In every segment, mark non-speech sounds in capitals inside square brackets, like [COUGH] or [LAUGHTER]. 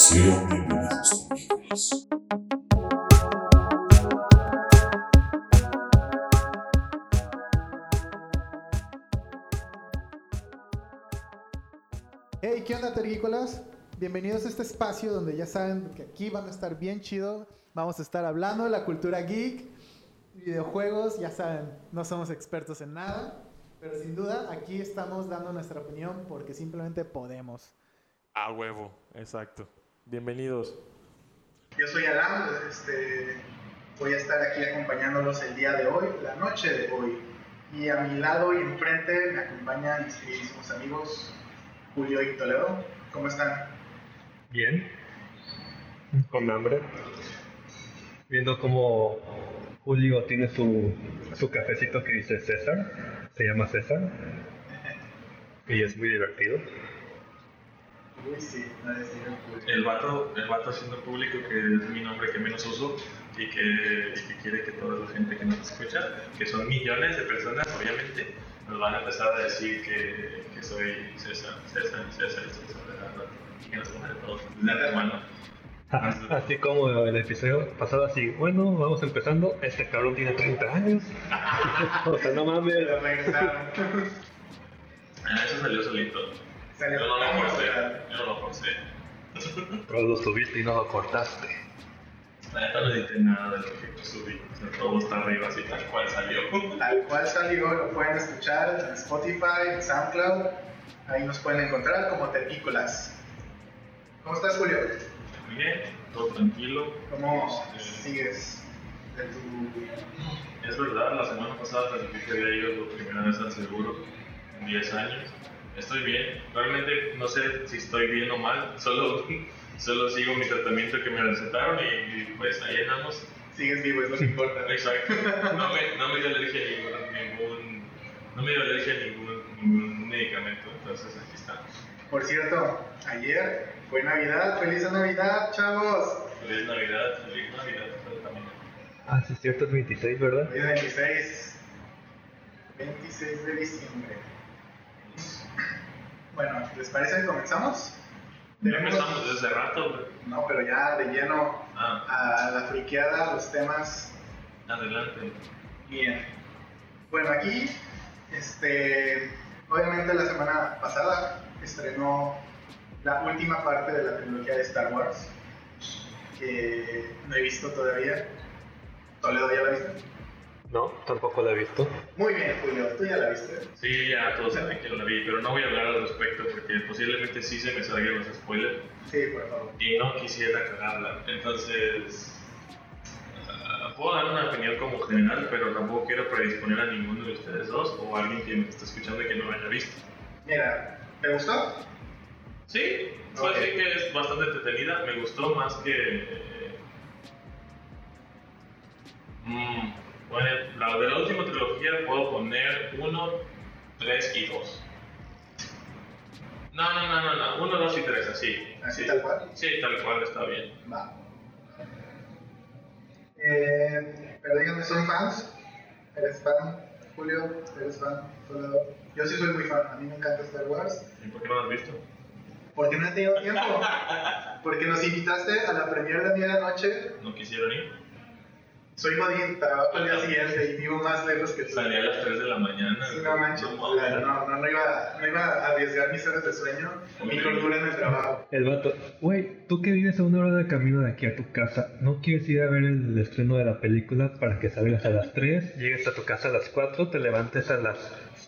Sean bienvenidos. Hey, ¿qué onda, terrícolas? Bienvenidos a este espacio donde ya saben que aquí van a estar bien chido. Vamos a estar hablando de la cultura geek, videojuegos, ya saben, no somos expertos en nada, pero sin duda aquí estamos dando nuestra opinión porque simplemente podemos. A huevo, exacto. Bienvenidos. Yo soy Alan, este, voy a estar aquí acompañándolos el día de hoy, la noche de hoy. Y a mi lado y enfrente me acompañan mis queridísimos amigos Julio y Toledo. ¿Cómo están? Bien, con hambre. Viendo cómo Julio tiene su, su cafecito que dice César, se llama César, y es muy divertido. Uy, sí, no es decir Julio. El vato, el vato haciendo público que es mi nombre que menos uso y que, y que quiere que toda la gente que nos escucha, que son millones de personas, obviamente, nos van a empezar a decir que, que soy César, César, César, César. Que nos pongan todos antemano. [LAUGHS] Así como el episodio pasado, así, bueno, vamos empezando, este cabrón tiene 30 años. [LAUGHS] [LAUGHS] o sea, no mames. Ah, eso salió solito. Yo no lo forcé, yo no lo forcé. Pero lo subiste y no lo cortaste. La neta no edité nada de lo que subí, o sea, todo está arriba así tal cual salió. Tal cual salió, lo pueden escuchar en Spotify, en SoundCloud. Ahí nos pueden encontrar como Terrícolas. ¿Cómo estás, Julio? Muy bien, todo tranquilo. ¿Cómo Este, sigues de tu Es verdad, la semana pasada que había ido por primera vez al seguro en 10 años. Estoy bien, realmente no sé si estoy bien o mal, solo, [LAUGHS] solo sigo mi tratamiento que me recetaron y, y, pues ahí andamos. sigues vivo, es lo que importa. [LAUGHS] Exacto, no me, no me dio alergia a ningún, ningún, no me dio alergia a ningún, ningún medicamento, entonces aquí estamos. Por cierto, ayer fue Navidad. ¡Feliz Navidad, chavos! Feliz Navidad, feliz Navidad. Ah, sí, es cierto, es 26, ¿verdad? Es 26. 26 de diciembre. Bueno, ¿les parece que comenzamos? Tenemos- empezamos desde rato, güey. No, pero ya de lleno Ah, a la friqueada, los temas adelante. Bien. Bueno, aquí, este, obviamente la semana pasada estrenó la última parte de la trilogía de Star Wars, que no he visto todavía. Toledo, ¿ya la viste? No, tampoco la he visto. Muy bien, Julio, tú ya la viste. Sí, ya todos saben que la vi, pero no voy a hablar al respecto porque posiblemente sí se me salgan los spoilers Sí, por favor. y no quisiera cagarla. Entonces, ah, puedo dar una opinión como general, pero tampoco quiero predisponer a ninguno de ustedes dos o a alguien que me está escuchando y que no la haya visto. Mira, ¿te gustó? Sí, puedo Ok. decir que es bastante entretenida. Me gustó más que. Mm, bueno, la de la última trilogía puedo poner 1, 3 y 2. No, no, no, no, no. 1, 2 y 3, así. Así sí. tal cual. Sí, tal cual está bien. Va. Eh, pero díganme, ¿son fans? ¿Eres fan? Julio, ¿eres fan? Yo sí soy muy fan, a mí me encanta Star Wars. ¿Y por qué no lo has visto? Porque no he tenido tiempo. [LAUGHS] Porque nos invitaste a la premier de medianoche. ¿No quisieron ir? Soy Godín, trabajo al día siguiente y vivo más lejos que tú. Salí a las 3 de la mañana. Sí, no manches. No, No, no, no, no iba, no iba a arriesgar mis horas de sueño, mi cordura en el trabajo. El vato, güey, tú que vives a una hora de camino de aquí a tu casa, ¿no quieres ir a ver el estreno de la película para que salgas a las 3, llegues a tu casa a las 4, te levantes a las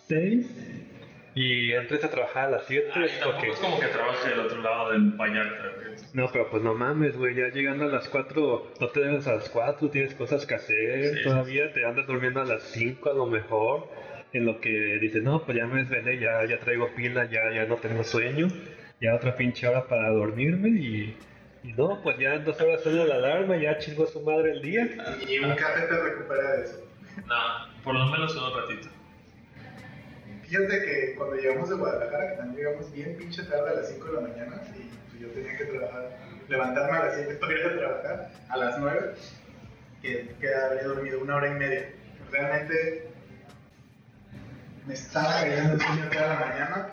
6 y entres a trabajar a las 7? Ay, tampoco es como que trabaje del otro lado del Vallarta. güey. No, pero pues no mames, güey, ya llegando a las 4, no te debes a las 4, tienes cosas que hacer, Sí. todavía te andas durmiendo a las 5 a lo mejor, en lo que dices, no, pues ya me desvelé, ya, ya traigo pila, ya, ya no tengo sueño, ya otra pinche hora para dormirme y, y no, pues ya en dos horas suena la alarma, ya chingó su madre el día. Y un café te recupera de eso. No, por lo menos un ratito. Fíjate que cuando llegamos de Guadalajara, que también llegamos bien pinche tarde a las 5 de la mañana, y pues yo tenía que trabajar, levantarme a las 7 para ir a trabajar, a las 9, que, que habría dormido una hora y media. Realmente me estaba cayendo el sueño toda la mañana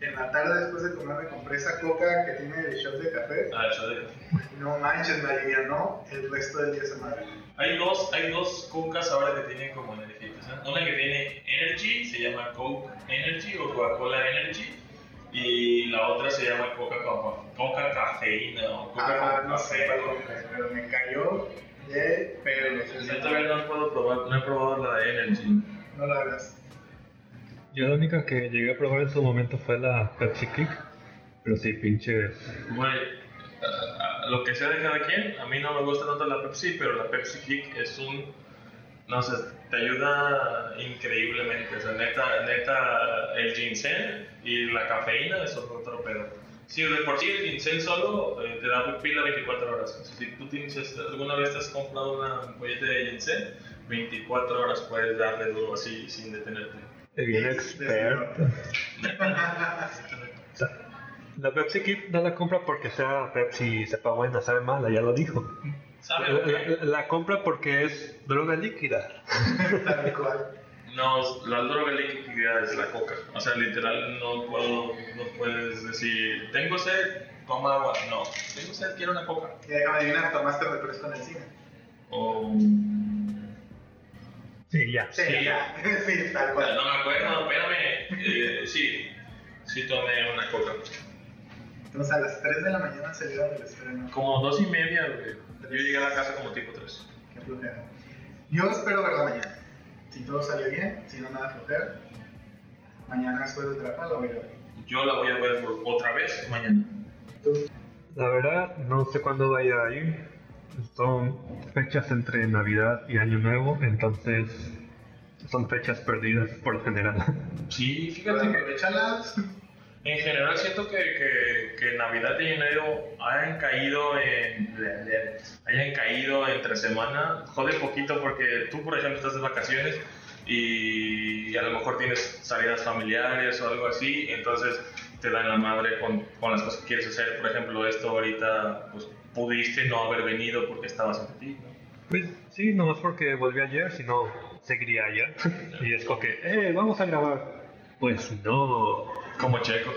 En la tarde después de comer me compré esa coca que tiene el shot de café. Ah, eso de- No manches, me alivianó el resto del día esa madre. Hay dos, hay dos cocas ahora que tienen como energizantes. Una que tiene Energy, se llama Coke Energy o Coca-Cola Energy. Y la otra se llama Coca Coca Cafeína o Coca Ah, no sé café. pero me cayó de pelos. Yo todavía no puedo probar, no he probado la de Energy. No la hagas. Yo la única que llegué a probar en su momento fue la Pepsi Kick. Pero sí, pinche. Güey, lo que sea de cada quien, a mí no me gusta tanto la Pepsi, pero la Pepsi Kick es un. No sé, te ayuda increíblemente. O sea, neta, neta, el ginseng y la cafeína es otro pedo. Si de por sí el ginseng solo eh, te da pila 24 horas. O sea, si tú tienes, alguna vez te has comprado una ampolleta de ginseng, 24 horas puedes darle duro así sin detenerte. Bien Sí, experto. [LAUGHS] La Pepsi Kick no la compra porque sea Pepsi y sepa buena, sabe mala, ya lo dijo. La, la- la compra porque es droga líquida. [LAUGHS] Tal cual. No, la droga líquida es la coca. O sea, literal, no puedo, no puedes decir, tengo sed, toma agua. No, tengo sed, quiero una coca. Y déjame adivinar, tomaste refresco en el cine. O. Sí, ya. Sí, Sí. ya. [LAUGHS] sí, tal No cual. me acuerdo, espérame. Eh, sí, sí tomé una coca. Entonces a las 3 de la mañana salieron del estreno. Como dos y media, güey. Yo llegué a la casa como tipo tres. Qué flojera. Yo espero verla mañana. Si todo sale bien, si no nada flojera. Mañana después del trabajo la voy a ver. Yo la voy a ver por otra vez mañana. ¿Tú? La verdad, no sé cuándo vaya a ir. Son fechas entre Navidad y Año Nuevo, entonces son fechas perdidas por lo general. Sí, fíjate que aprovechalas. En general siento que, que, que Navidad y enero hayan caído en hayan caído entre semana, jode poquito porque tú por ejemplo estás de vacaciones y a lo mejor tienes salidas familiares o algo así, entonces te dan la madre con, con las cosas que quieres hacer, por ejemplo esto ahorita pues pudiste no haber venido porque estabas en ti, ¿no? Pues sí, nomás porque volví ayer, si no, seguiría allá. [LAUGHS] Y es como que, eh, vamos a grabar. Pues no. como checo.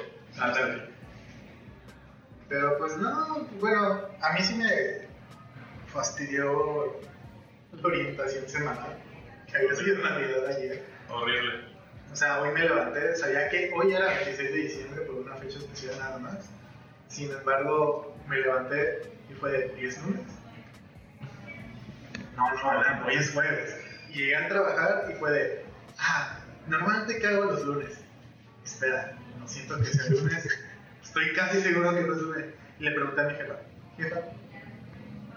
Pero pues no, bueno, a mí sí me fastidió la orientación semanal. Que había sido Navidad ayer. Horrible. O sea, hoy me levanté, sabía que hoy era 26 de diciembre por una fecha especial nada más. Sin embargo, me levanté y fue de 10 lunes. No, no, hoy es jueves. Y llegué a trabajar y fue de, ah, normalmente ¿qué hago los lunes? Espera, no siento que sea lunes. Estoy casi seguro que no es lunes. Y le pregunté a mi jefa, jefa,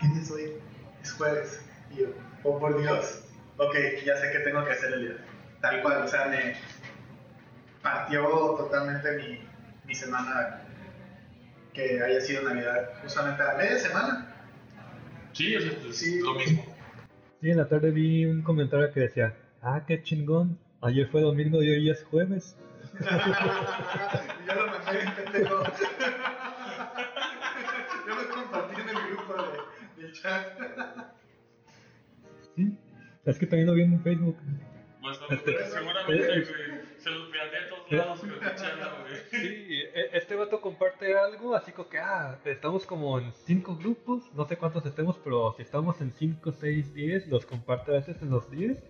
¿qué día es hoy? Es jueves. Y yo, oh por Dios, ok, ya sé qué tengo que hacer el día. Tal cual, o sea, me partió totalmente mi, mi semana que haya sido Navidad justamente a media semana. Sí, es, es Sí. lo mismo. Sí, en la tarde vi un comentario que decía, ah, qué chingón. Ayer fue domingo y hoy es jueves. [LAUGHS] Y yo lo mandé en pendejo. [LAUGHS] Yo lo compartí en el grupo de, del chat. Sí. Es que también lo vi en Facebook. Pues no, Este- seguramente güey, se los pirateé a todos lados con el chanda, güey. Sí, e- este vato comparte algo, así como que, ah, estamos como en cinco grupos, no sé cuántos estemos, pero si estamos en 5, 6, 10, los comparte a veces en los 10.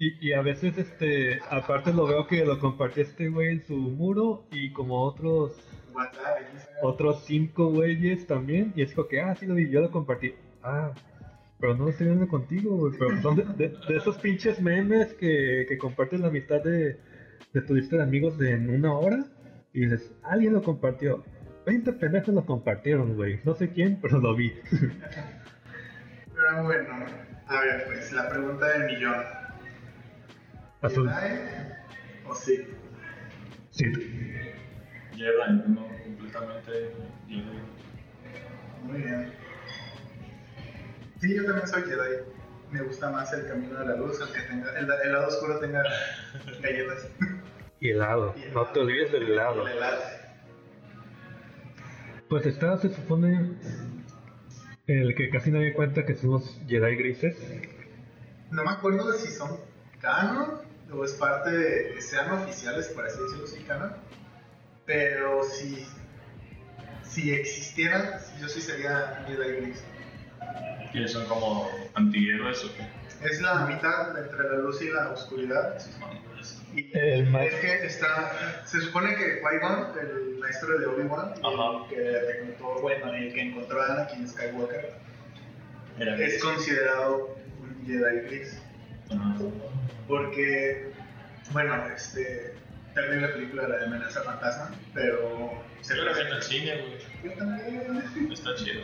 Y, y a veces, este, aparte lo veo que lo compartió este güey en su muro y como otros otros cinco güeyes también. Y es como que, ah, sí lo vi, yo lo compartí. Ah, pero no lo estoy viendo contigo, güey. Pero son de, esos pinches memes que, que comparten la mitad de, de tu lista de amigos de en una hora. Y dices, alguien lo compartió. 20 pendejos lo compartieron, güey. No sé quién, pero lo vi. [LAUGHS] Pero bueno, a ver, pues la pregunta del millón. Azul. ¿Jedi o sí? Sí. Jedi, no, completamente Jedi. Muy bien. Sí, yo también soy Jedi. Me gusta más el camino de la luz, el que tenga, el, el lado oscuro tenga [LAUGHS] galletas. Y helado. No te olvides del helado. El helado. Pues está, se supone, el que casi nadie cuenta que somos Jedi grises. No me acuerdo de si son canon o es parte de que sean oficiales, por así decirlo, sí, canon. pero si, si existieran, yo sí sería Jedi Gris. Que son como antihéroes o qué. Es la mitad entre la luz y la oscuridad. Y El es que está, se supone que Qui-Gon, el maestro de Obi-Wan, que reclutó, bueno, el que encontró a Anakin Skywalker, Era es considerado un Jedi Gris. Porque, bueno, este, terrible película la de amenaza fantasma, pero se la vi en el cine, güey. Yo también. Está chido.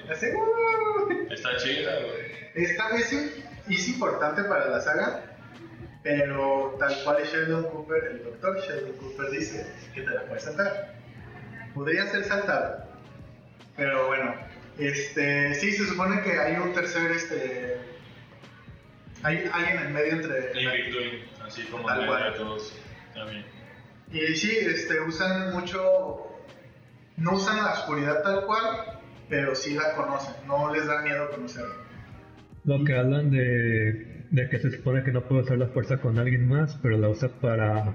Está chida, güey. Esta vez sí, es importante para la saga, pero tal cual Sheldon Cooper, el doctor Sheldon Cooper dice que te la puedes saltar. Podría ser saltable, pero bueno, este, sí, se supone que hay un tercer, este, hay alguien en medio entre... Between, así como Tal en cual. todos. También. Y sí, este, usan mucho, no usan la oscuridad tal cual, pero sí la conocen, no les da miedo conocerla. Lo que hablan de, de que se supone que no puede usar la fuerza con alguien más, pero la usa para,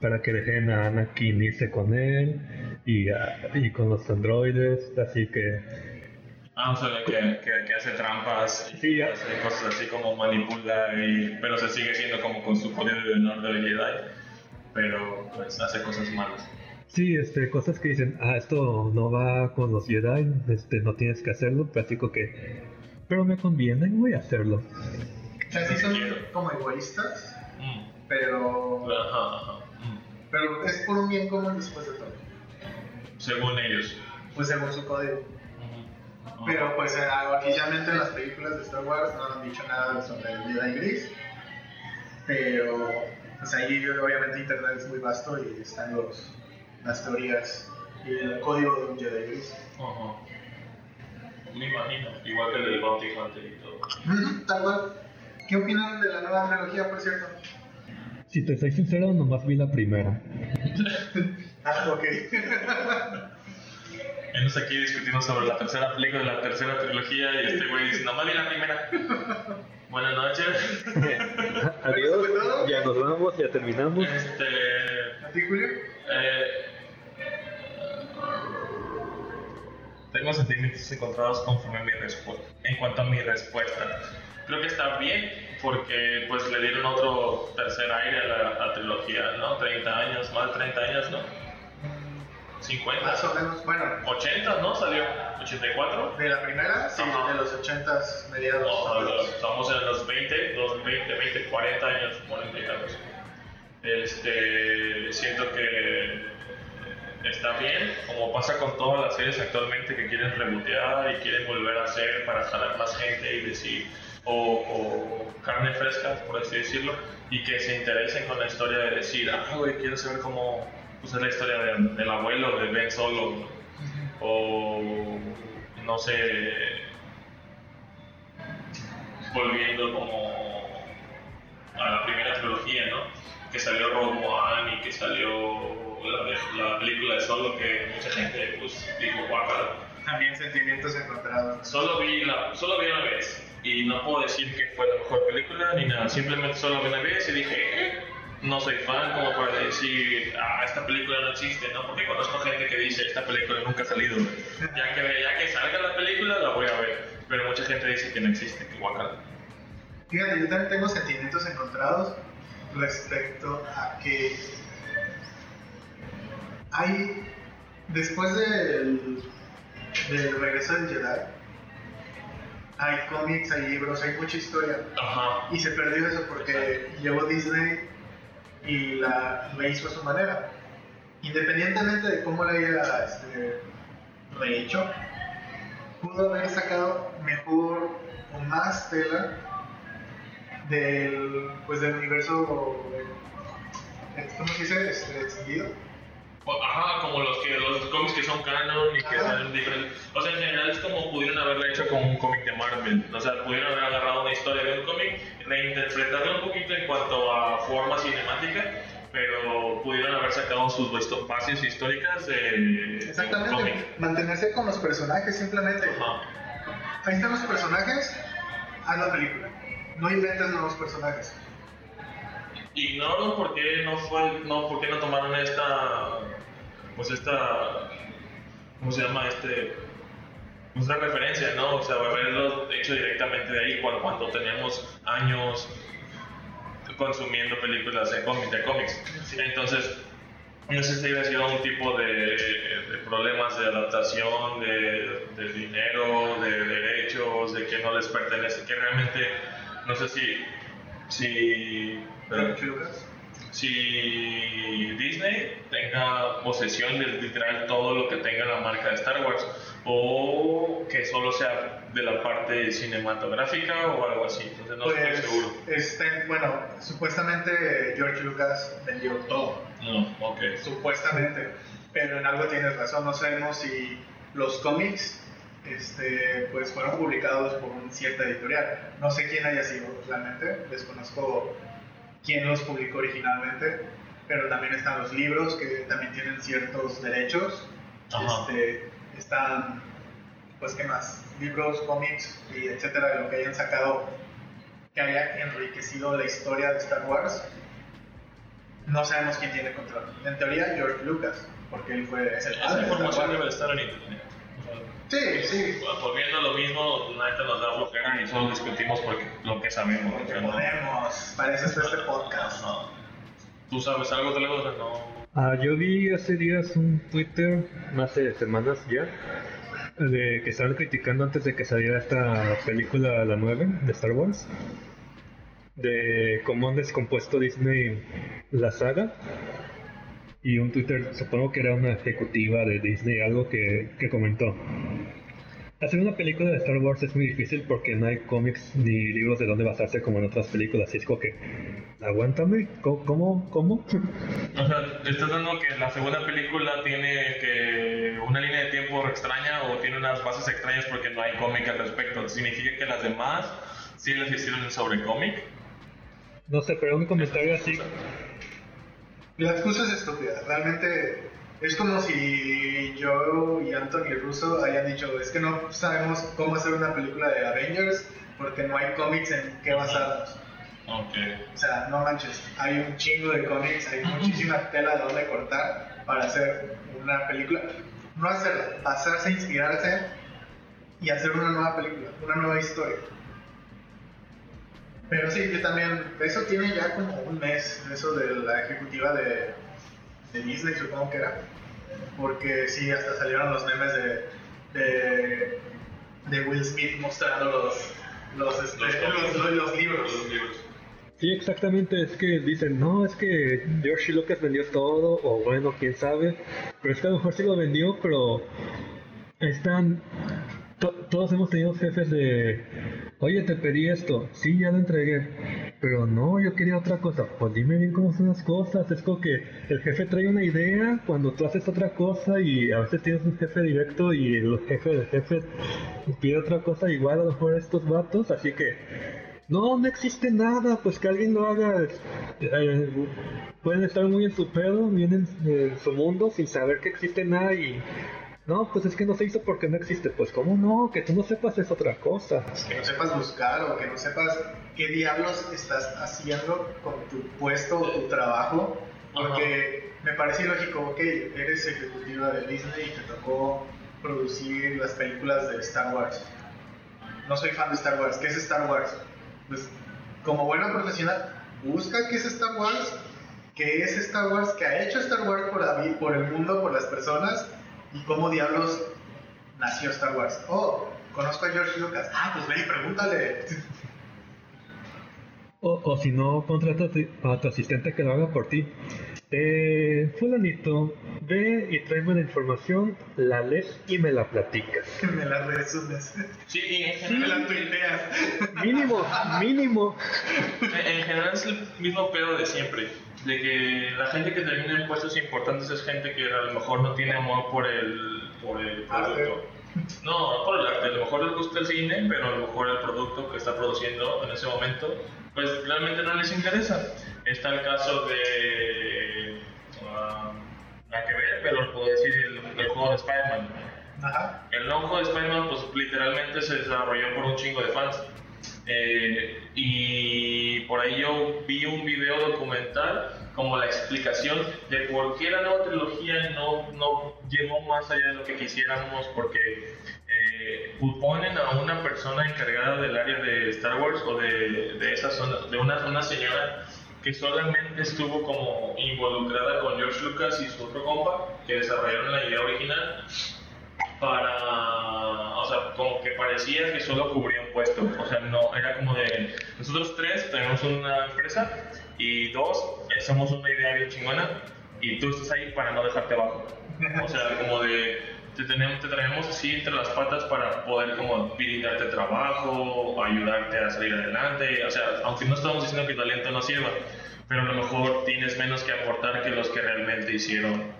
para que dejen a Anakin irse con él y, a- y con los androides, así que Ah, o sea, que, que, que hace trampas y Sí, ya. hace cosas así como manipula, y, pero se sigue siendo como con su poder de honor de Jedi, pero pues hace cosas malas. sí, este, cosas que dicen, ah, esto no va con los Jedi, este, no tienes que hacerlo, como que, pero me conviene, voy a hacerlo. O sea, sí son como egoístas, Mm. pero, Ajá, ajá. Mm. pero es por un bien común después de todo. Según ellos. Pues según su código. Pero pues eh, oficialmente en las películas de Star Wars no han dicho nada sobre el Jedi Gris. Pero pues ahí obviamente internet es muy vasto y están los, las teorías y el código de un Jedi Gris. Ajá. Me imagino, igual que el del Bounty Hunter y todo. Tal cual. ¿Qué opinan de la nueva trilogía, por cierto? Si te soy sincero, nomás vi la primera. [LAUGHS] Ah, ok. [LAUGHS] Estamos aquí discutiendo sobre la tercera película de la tercera trilogía y este güey dice, nomás vi la primera. [LAUGHS] Buenas noches. [LAUGHS] Adiós, ya nos vamos, ya terminamos. Este... ¿A ti, Julio? Eh, tengo sentimientos encontrados conforme a mi respuesta. En cuanto a mi respuesta, creo que está bien porque pues le dieron otro tercer aire a la, a la trilogía, ¿no? 30 años, más de 30 años, ¿no? 50, Más o menos, bueno, 80, ¿no? Salió 84. de la primera, sí, Ajá. de los 80s, mediados. No, estamos en los 20, los 20, 20, 40 años, 40 y tantos. Este, siento que está bien, como pasa con todas las series actualmente que quieren rebotear y quieren volver a hacer para jalar más gente y decir, o, o carne fresca, por así decirlo, y que se interesen con la historia de decir, ah, güey, quiero saber cómo pues, es la historia de- del abuelo de Ben Solo, ¿no? o no sé, volviendo como a la primera trilogía, ¿no? Que salió Rogue One y que salió la, de- la película de Solo que mucha gente pues dijo guácala. También sentimientos encontrados. Solo vi la, solo vi una vez y no puedo decir que fue la mejor película ni nada, simplemente solo vi una vez y dije, "Eh, no soy fan como para decir, ah, esta película no existe, ¿no? Porque conozco gente que dice, esta película nunca ha salido. Ya que, ya que salga la película la voy a ver, pero mucha gente dice que no existe, que guácala. Fíjate, yo también tengo sentimientos encontrados respecto a que hay, después del, del regreso del Jedi, hay cómics, hay libros, hay mucha historia. Ajá. Y se perdió eso porque llegó Disney y la, la hizo a su manera. Independientemente de cómo la haya este, rehecho, pudo haber sacado mejor o más tela del, pues, del universo, ¿cómo se dice? Este, extendido. O- Ajá, como los que los cómics que son canon y que Ajá. salen diferentes. O sea, en general es como pudieron haberla hecho con un cómic de Marvel. O sea, pudieron haber agarrado una historia de un cómic, reinterpretarla un poquito en cuanto a forma cinemática, pero pudieron haber sacado sus bases históricas de, de un cómic. Exactamente, mantenerse con los personajes simplemente. Ajá. Ahí están los personajes, haz la película. No inventes nuevos personajes. Ignoro por qué no fue, no, por qué no tomaron esta pues esta, ¿cómo se llama? Este, la referencia, ¿no? O sea, haberlo hecho directamente de ahí cuando, cuando teníamos años consumiendo películas de cómics. De cómics. Entonces, no sé si hubiera sido un tipo de, de problemas de adaptación, de, de dinero, de derechos, de que no les pertenece, que realmente, no sé si, si, Lucas. si Disney tenga posesión de literal todo lo que tenga la marca de Star Wars o que solo sea de la parte cinematográfica o algo así. Entonces no Pues, estoy seguro. este, bueno, supuestamente George Lucas vendió todo. No, ok. Supuestamente. Pero en algo tienes razón, no sabemos si los cómics este, pues fueron publicados por una cierta editorial. No sé quién haya sido realmente, desconozco quién los publicó originalmente, pero también están los libros que también tienen ciertos derechos. Ajá. Este, están, pues, ¿qué más? Libros, cómics y etcétera, de lo que hayan sacado que haya enriquecido la historia de Star Wars. No sabemos quién tiene control. En teoría, George Lucas, porque él fue es el Esa padre de Star información debe estar en internet. Sí, sí. Volviendo a lo mismo, la neta nos da flojera y solo discutimos porque lo que sabemos. Porque sea, no- podemos. Para eso está este podcast. no. ¿Tú sabes algo de la cosa? No. Ah, yo vi hace días un Twitter, hace semanas ya, de que estaban criticando antes de que saliera esta película, la 9 de Star Wars, de cómo han descompuesto Disney la saga. Y un Twitter, supongo que era una ejecutiva de Disney, algo que, que comentó. Hacer una película de Star Wars es muy difícil porque no hay cómics ni libros de dónde basarse como en otras películas. Y es como que, aguántame, ¿cómo? ¿Cómo? ¿Cómo? [LAUGHS] O sea, ¿estás dando que la segunda película tiene que una línea de tiempo extraña o tiene unas bases extrañas porque no hay cómic al respecto? ¿Significa que las demás sí las hicieron sobre cómic? No sé, pero un comentario así. La excusa es estúpida. Realmente es como si yo y Anthony Russo hayan dicho: es que no sabemos cómo hacer una película de Avengers porque no hay cómics en qué basarnos. Ok. O sea, no manches, hay un chingo de cómics, hay muchísima tela de donde cortar para hacer una película. No hacerla, basarse, inspirarse y hacer una nueva película, una nueva historia. Pero sí, yo también, eso tiene ya como un mes, eso de la ejecutiva de, de Disney, supongo que era. Porque sí, hasta salieron los memes de, de, de Will Smith mostrando los, los, este, Los cómics. los- los libros. Los libros. Sí, exactamente, es que dicen, no, es que George Lucas vendió todo, o bueno, quién sabe, pero es que a lo mejor sí lo vendió, pero están, to- todos hemos tenido jefes de, oye, te pedí esto, sí, ya lo entregué, pero no, yo quería otra cosa, pues dime bien cómo son las cosas, es como que el jefe trae una idea cuando tú haces otra cosa y a veces tienes un jefe directo y el jefe del jefe pide otra cosa igual a lo mejor estos vatos, así que... No, no existe nada, pues que alguien lo haga. Eh, pueden estar muy en su pedo, bien en, en su mundo, sin saber que existe nada y... No, pues es que no se hizo porque no existe. Pues cómo no, que tú no sepas es otra cosa. que no sepas buscar o que no sepas qué diablos estás haciendo con tu puesto o tu trabajo, porque me parece ilógico, ok, eres ejecutiva de Disney y te tocó producir las películas de Star Wars. No soy fan de Star Wars, ¿qué es Star Wars? Pues como buena profesional, busca qué es Star Wars, qué es Star Wars, qué ha hecho Star Wars por, la por el mundo, por las personas y cómo diablos nació Star Wars. Oh, conozco a George Lucas. Ah, pues ven y pregúntale. O, o si no, contrata a tu- a tu asistente que lo haga por ti. Eh, fulanito, ve y tráeme la información, la lees y me la platicas. Que [LAUGHS] me la resumes. Sí, y en general, me la tuiteas. Mínimo, mínimo. en general es el mismo pedo de siempre. De que la gente que termina en puestos importantes es gente que a lo mejor no tiene amor por el, por el producto. No, no por el arte. A lo mejor les gusta el cine, pero a lo mejor el producto que está produciendo en ese momento, pues realmente no les interesa. Está el caso de. ah, nada que ver, pero puedo decir el, el juego de Spider-Man. El juego de Spider-Man, pues literalmente se desarrolló por un chingo de fans. Eh, y por ahí yo vi un video documental como la explicación de por qué la nueva trilogía no, no llegó más allá de lo que quisiéramos, porque eh, a una persona encargada del área de Star Wars o de, de esa zona, de una, una señora que solamente estuvo como involucrada con George Lucas y su otro compa, que desarrollaron la idea original, para, o sea, como que parecía que solo cubría un puesto, o sea, no, era como de, nosotros tres tenemos una empresa y dos, somos una idea bien chingona y tú estás ahí para no dejarte abajo, o sea, como de, te, tenemos, te traemos así entre las patas para poder como brindarte trabajo, ayudarte a salir adelante, o sea, aunque no estamos diciendo que tu talento no sirva, pero a lo mejor tienes menos que aportar que los que realmente hicieron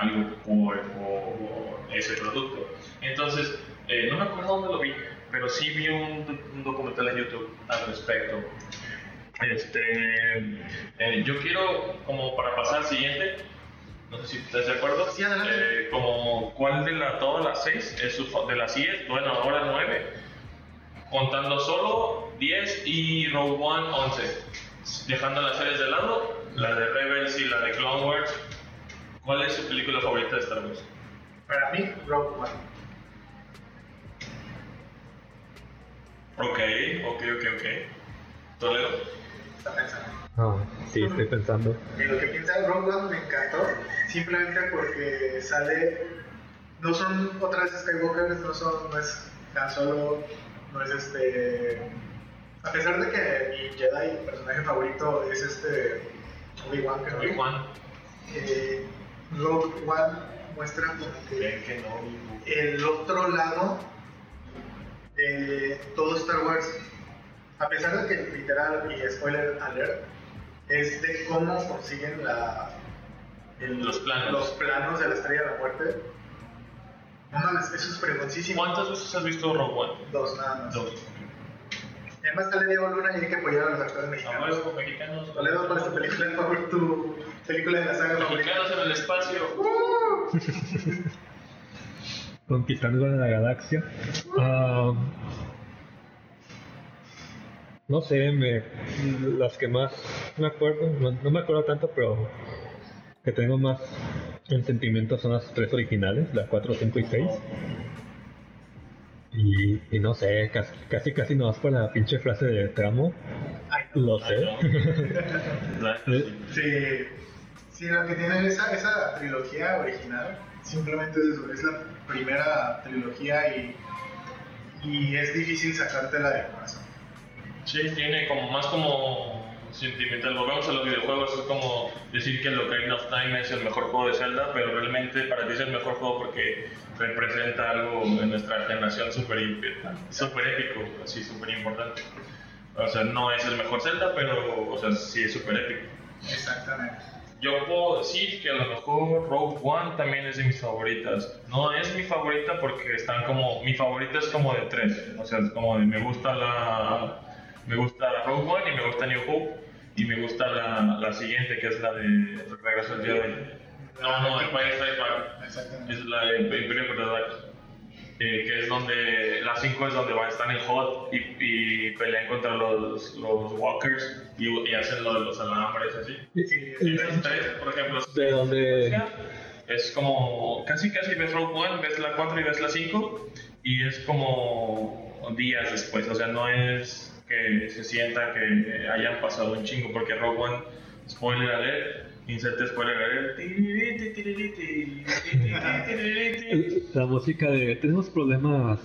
algo por, por ese producto. Entonces, eh, no me acuerdo dónde lo vi, pero sí vi un, un documental en YouTube al respecto. Este, eh, yo quiero, como para pasar al siguiente, no sé si estás de acuerdo, Sí, eh, como cuál de la, todas las seis, es su, de las 10, bueno, ahora 9, contando solo 10 y Rogue One 11, dejando las series de lado, la de Rebels y la de Clone Wars. ¿Cuál es su película favorita de Star Wars? Para mí, Rogue One. Ok, ok, ok, ok. Toledo. Está pensando. Ah, sí, estoy pensando. Y lo que piensa Rogue One me encantó, simplemente porque sale, no son otra vez Skywalkers, no son, no es tan solo, no es este, a pesar de que mi Jedi, personaje favorito es este Obi-Wan Obi-Wan. eh, Rogue One muestra como que el otro lado de todo Star Wars, a pesar de que literal y spoiler alert, es de cómo consiguen la, el- Los planos. los planos de la Estrella de la Muerte. No mames, eso es fregoncísimo. ¿Cuántas veces has visto Rogue One? Dos nada más. Dos. Además sale Diego Luna y hay que apoyar a los actores mexicanos. Abuelos mexicanos. Toledo, ¿cuál es tu película [LAUGHS] favorita? Tu película de la saga favorita? Mexicanos en el espacio. Conquistando la galaxia. Ah, no sé, me, las que más me acuerdo, no, no me acuerdo tanto, pero que tengo más en sentimiento son las tres originales, las 4, 5 y 6. Y, y no sé, casi casi, casi no vas por la pinche frase de te amo. Ay, Lo sé. [LAUGHS] Sí, sí, lo que tiene esa, esa trilogía original simplemente es eso, es la primera trilogía y, y es difícil sacártela del corazón. Sí, tiene como más como sentimental. Volvemos a los videojuegos, es como decir que el Ocarina of Time es el mejor juego de Zelda, pero realmente para ti es el mejor juego porque representa algo en nuestra generación súper épico, así súper importante. O sea, no es el mejor Zelda, pero o sea, sí es súper épico. Exactamente. Yo puedo decir que a lo mejor Rogue One también es de mis favoritas. No es mi favorita porque están como. Mi favorita es como de tres. O sea, es como de me gusta la. Me gusta Rogue One y me gusta New Hope. Y me gusta la, la siguiente que es la de Regreso al Jedi. No, no, Empire Strikes Back. Exactamente. Es la de Imperio Contraataca. Eh, que es donde las 5 es donde van a estar en Hot y, y pelean contra los, los Walkers y, y hacen lo de los alambres así. Y las tres, por ejemplo, De donde es como casi casi ves Rogue One, ves la 4 y ves la 5 y es como días después, o sea, no es que se sienta que hayan pasado un chingo porque Rogue One, spoiler alert, inserte spoiler alert, la música de tenemos problemas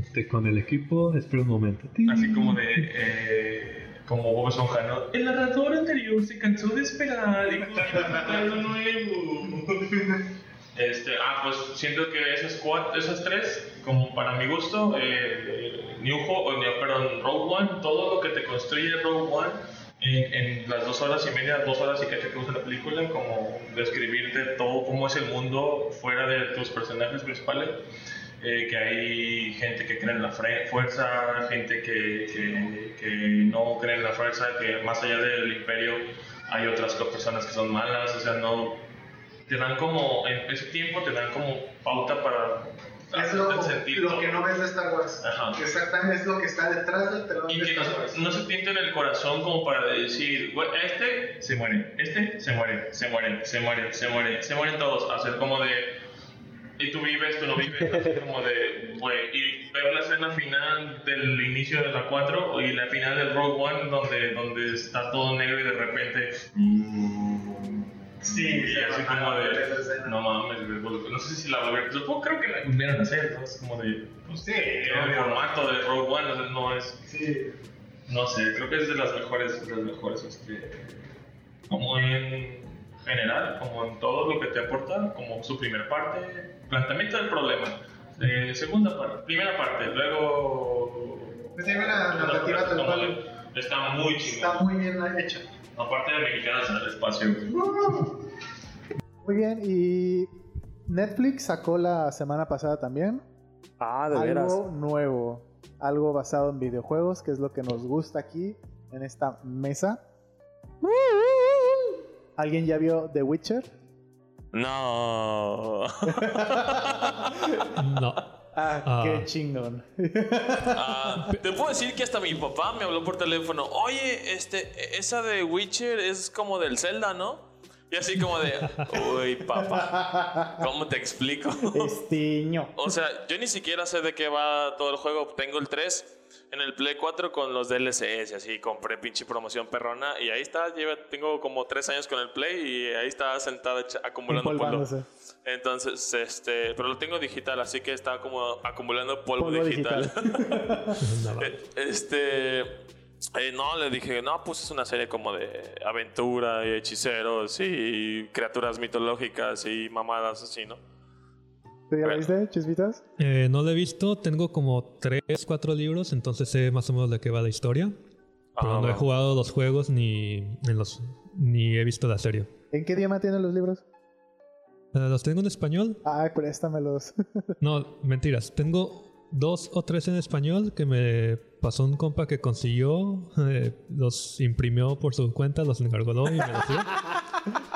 este, con el equipo, espera un momento. así como de eh, como Bob Esponja, ¿no? El narrador anterior se cansó de esperar y [LAUGHS] nuevo. [LAUGHS] Este, ah, pues siento que esas cuatro, esas tres, como para mi gusto, eh, New Hope, perdón, Rogue One, todo lo que te construye Rogue One en, en las dos horas y media, dos horas y que usa la película, como describirte todo cómo es el mundo fuera de tus personajes principales. eh, que hay gente que cree en la fuerza, gente que, que, que no cree en la fuerza, que más allá del imperio hay otras personas que son malas, o sea, no, te dan como, en ese tiempo te dan como pauta para Es lo, lo que no ves de Star Wars. Ajá. Exactamente, es lo que está detrás del telón Y de que no, Star Wars. se- no se pinta en el corazón como para decir, "Güey, este se muere, este se muere, se muere, se muere, se muere, se mueren todos. Hacer como de, y tú vives, tú no vives, [LAUGHS] así como de, güey, y ver la escena final del inicio de la 4 y la final del Rogue One donde, donde está todo negro y de repente... Sí, y así como de, no mames, pues, no sé si la volvieron, supongo creo que la volvieron a hacer, ¿no? Es como de, pues, Sí, el formato de Rogue One, o sea, no es... Sí. No sé, creo que es de las mejores, de las mejores, este, como en general, como en todo lo que te aporta, como su primer parte, planteamiento del problema, eh, segunda parte, primera parte, luego... Pues una narrativa tal cual. Está muy Está chingón. muy bien hecha. Aparte de mexicanos en el espacio. Muy bien, y Netflix sacó la semana pasada también Ah, de veras. algo nuevo, algo basado en videojuegos, que es lo que nos gusta aquí en esta mesa. ¿Alguien ya vio The Witcher? No. [LAUGHS] No. Ah, Ah. qué chingón. Ah, [LAUGHS] te puedo decir que hasta mi papá me habló por teléfono. Oye, este, esa de Witcher es como del Zelda, ¿no? Y así como de, uy, papá, ¿cómo te explico? Estiño. O sea, yo ni siquiera sé de qué va todo el juego. Tengo el 3 en el Play 4 con los DLCs y así. Compré pinche promoción perrona y ahí está. Lleva, tengo como 3 años con el Play y ahí está sentado echa- acumulando polvo. Entonces, este, pero lo tengo digital, así que está como acumulando polvo, Polvo digital. [LAUGHS] No, este, eh, no, le dije, no, pues es una serie como de aventura y hechiceros y criaturas mitológicas y mamadas así, ¿no? ¿Tú ya la viste, Chispitas? Eh, no lo he visto, tengo como 3, 4 libros, entonces sé más o menos de qué va la historia. Pero Ah, no he jugado los juegos ni, en los, ni he visto la serie. ¿En qué idioma tienen los libros? Eh, ¿Los tengo en español? Ay, préstamelos. [LAUGHS] No, mentiras. Tengo dos o tres en español que me pasó un compa que consiguió, [LAUGHS] eh, los imprimió por su cuenta, los encargó y me los dio. [LAUGHS]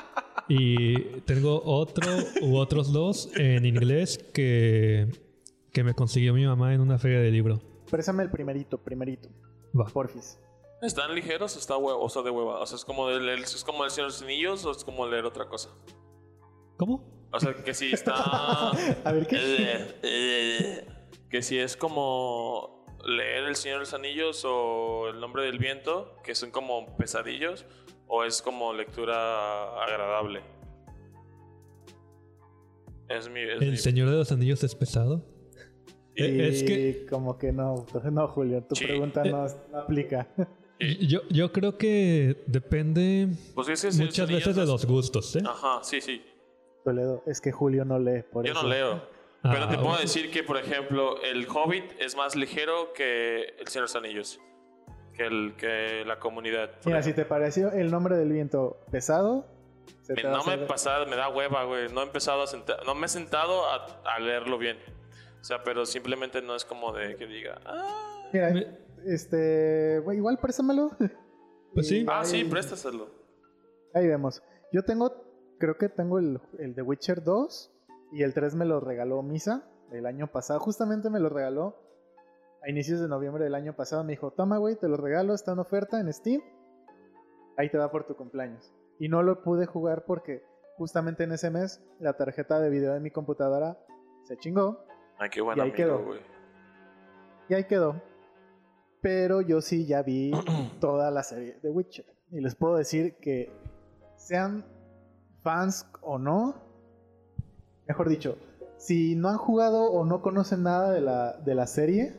Y tengo otro u otros dos en inglés que, que me consiguió mi mamá en una feria de libro. Préstame el primerito, primerito. Va. Porfis. ¿Están ligeros o está hue- o está de hueva? O sea, ¿es como, de leer, ¿es como el Señor de los Anillos o es como leer otra cosa? ¿Cómo? O sea, que si está... [LAUGHS] A ver qué. Eh, eh, que si es como leer El Señor de los Anillos o El Nombre del Viento, que son como pesadillos, o es como lectura agradable. Es mi... es mi- ¿El Señor de los Anillos es pesado? [LAUGHS] Eh, es que Y como que no, no, Julio, tu Sí. pregunta no, no aplica. [LAUGHS] yo, yo creo que depende Pues es que muchas veces de los gustos, ¿eh? Ajá, sí, sí. Toledo, es que Julio no lee, por Yo eso. no leo. [LAUGHS] Pero Ah, te puedo bueno. decir que, por ejemplo, el Hobbit es más ligero que El Señor de los Anillos. Que, el, que la comunidad. Mira, si te pareció el nombre del viento pesado, se Me- no me hacer- pasa, me da hueva, güey. No he empezado a sentar, no me he sentado a, a leerlo bien. O sea, pero simplemente no es como de que diga, ah, Mira, Me- este, güey, igual préstamelo. [LAUGHS] Pues sí. Y ah ahí- sí, préstaselo. Ahí vemos. Yo tengo, creo que tengo el, el de Witcher 2 y el 3 me lo regaló Misa el año pasado. Justamente me lo regaló a inicios de noviembre del año pasado. Me dijo, toma, güey, te lo regalo, está en oferta en Steam. Ahí te va por tu cumpleaños. Y no lo pude jugar porque justamente en ese mes la tarjeta de video de mi computadora se chingó Ay, qué buen Y ahí amigo, quedó. güey. y ahí quedó. Pero yo sí ya vi [CLEARS THROAT] toda la serie de Witcher. Y les puedo decir que sean fans o no, mejor dicho, si no han jugado o no conocen nada de la, de la serie,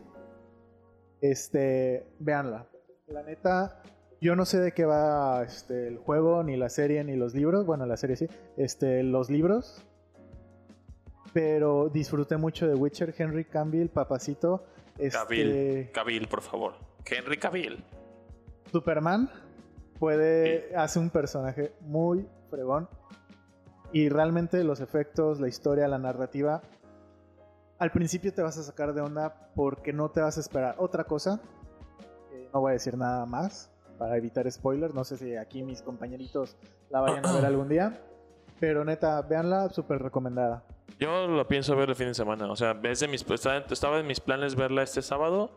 este, véanla. La neta, yo no sé de qué va este, el juego, ni la serie, ni los libros. Bueno, la serie sí. Este, los libros. Pero disfruté mucho de Witcher, Henry Cavill, papacito. Este, Cavill, Cavill, por favor. Henry Cavill. Superman puede hace un personaje muy fregón y realmente los efectos, la historia, la narrativa al principio te vas a sacar de onda porque no te vas a esperar otra cosa. Eh, no voy a decir nada más para evitar spoilers. No sé si aquí mis compañeritos la vayan a ver [CLEARS THROAT] algún día. Pero neta, véanla, súper recomendada. Yo lo pienso ver el fin de semana. O sea, es de mis, estaba, en mis planes verla este sábado,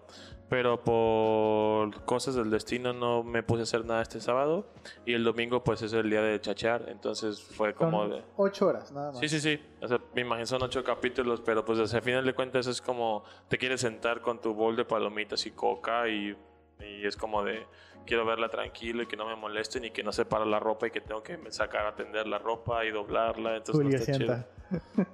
pero por cosas del destino no me puse a hacer nada este sábado. Y el domingo, pues es el día de chachear. Entonces fue como Son de. ocho horas, nada más. Sí, sí, sí. O sea, me imagino son ocho capítulos, pero pues al final de cuentas es como te quieres sentar con tu bol de palomitas y coca y, y es como de quiero verla tranquilo y que no me molesten y que no se para la ropa y que tengo que sacar a tender la ropa y doblarla. Entonces no Julia está chido.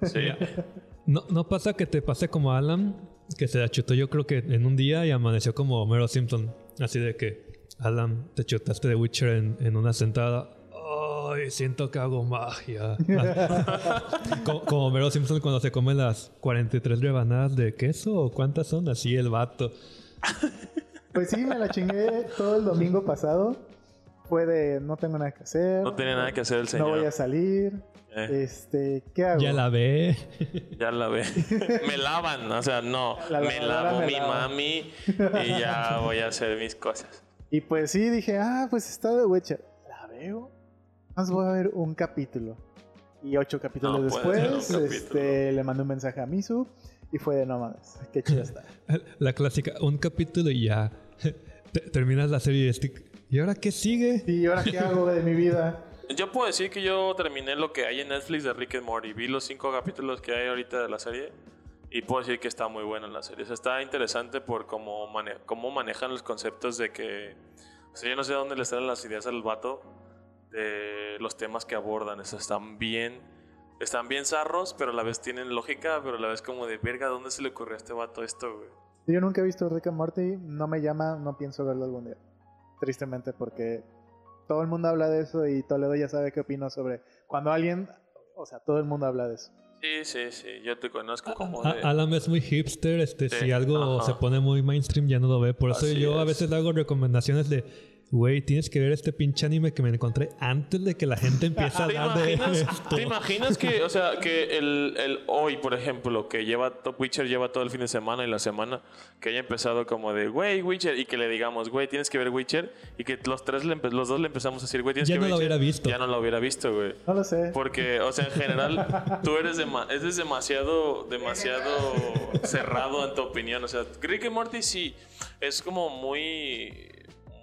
Sí. [LAUGHS] No, no pasa que te pase como a Alan, que se la chutó yo creo que en un día y amaneció como Homero Simpson. Así de que, Alan, te chutaste de Witcher en, en una sentada. Ay, siento que hago magia. [LAUGHS] como, como Homero Simpson cuando se come las 43 rebanadas de queso, ¿o cuántas son? Así el vato. Pues sí, me la chingué todo el domingo pasado. Fue de no tengo nada que hacer. No tiene nada que hacer el No señor. voy a salir. Eh, Este, ¿qué hago? Ya la ve. [LAUGHS] ya la ve. [LAUGHS] me lavan, o sea, no. La me lavo me mi lava. mami y ya voy a hacer mis cosas. Y pues sí, dije, ah, pues está de Witcher. La veo. Más voy a ver un capítulo. Y ocho capítulos No después, capítulo. este, le mandé un mensaje a Misu. Y fue de no mames, qué chida está. [LAUGHS] La clásica, un capítulo y ya. Te- terminas la serie y es que, ¿Y ahora qué sigue? ¿Y ahora qué hago de mi vida? Yo puedo decir que yo terminé lo que hay en Netflix de Rick and Morty. Vi los cinco capítulos que hay ahorita de la serie. Y puedo decir que está muy buena la serie. O sea, está interesante por cómo, mane- cómo manejan los conceptos de que... O sea, yo no sé dónde le salen las ideas al vato de los temas que abordan. O sea, están bien... Están bien zarros, pero a la vez tienen lógica, pero a la vez como de verga, ¿dónde se le ocurrió a este vato esto, güey? Yo nunca he visto Rick and Morty, no me llama, no pienso verlo algún día. Tristemente, porque todo el mundo habla de eso y Toledo ya sabe qué opino sobre cuando alguien, o sea, todo el mundo habla de eso. Sí, sí, sí. Yo te conozco como A- de... Alan es muy hipster, este, Sí, si algo ajá. se pone muy mainstream ya no lo ve. Por eso Así yo a es. veces hago recomendaciones de, güey, tienes que ver este pinche anime que me encontré antes de que la gente empiece a ¿Te hablar de esto. ¿Te imaginas que, o sea, que el, el hoy, por ejemplo, que lleva Top Witcher lleva todo el fin de semana y la semana, que haya empezado como de, güey, Witcher, y que le digamos, güey, tienes que ver Witcher, y que los tres, le los dos le empezamos a decir, güey, tienes Ya que no ver lo Witcher", hubiera visto. Ya no lo hubiera visto, güey. No lo sé. Porque, o sea, en general, tú eres, dema- eres demasiado, demasiado cerrado en tu opinión. O sea, Rick and Morty sí es como muy,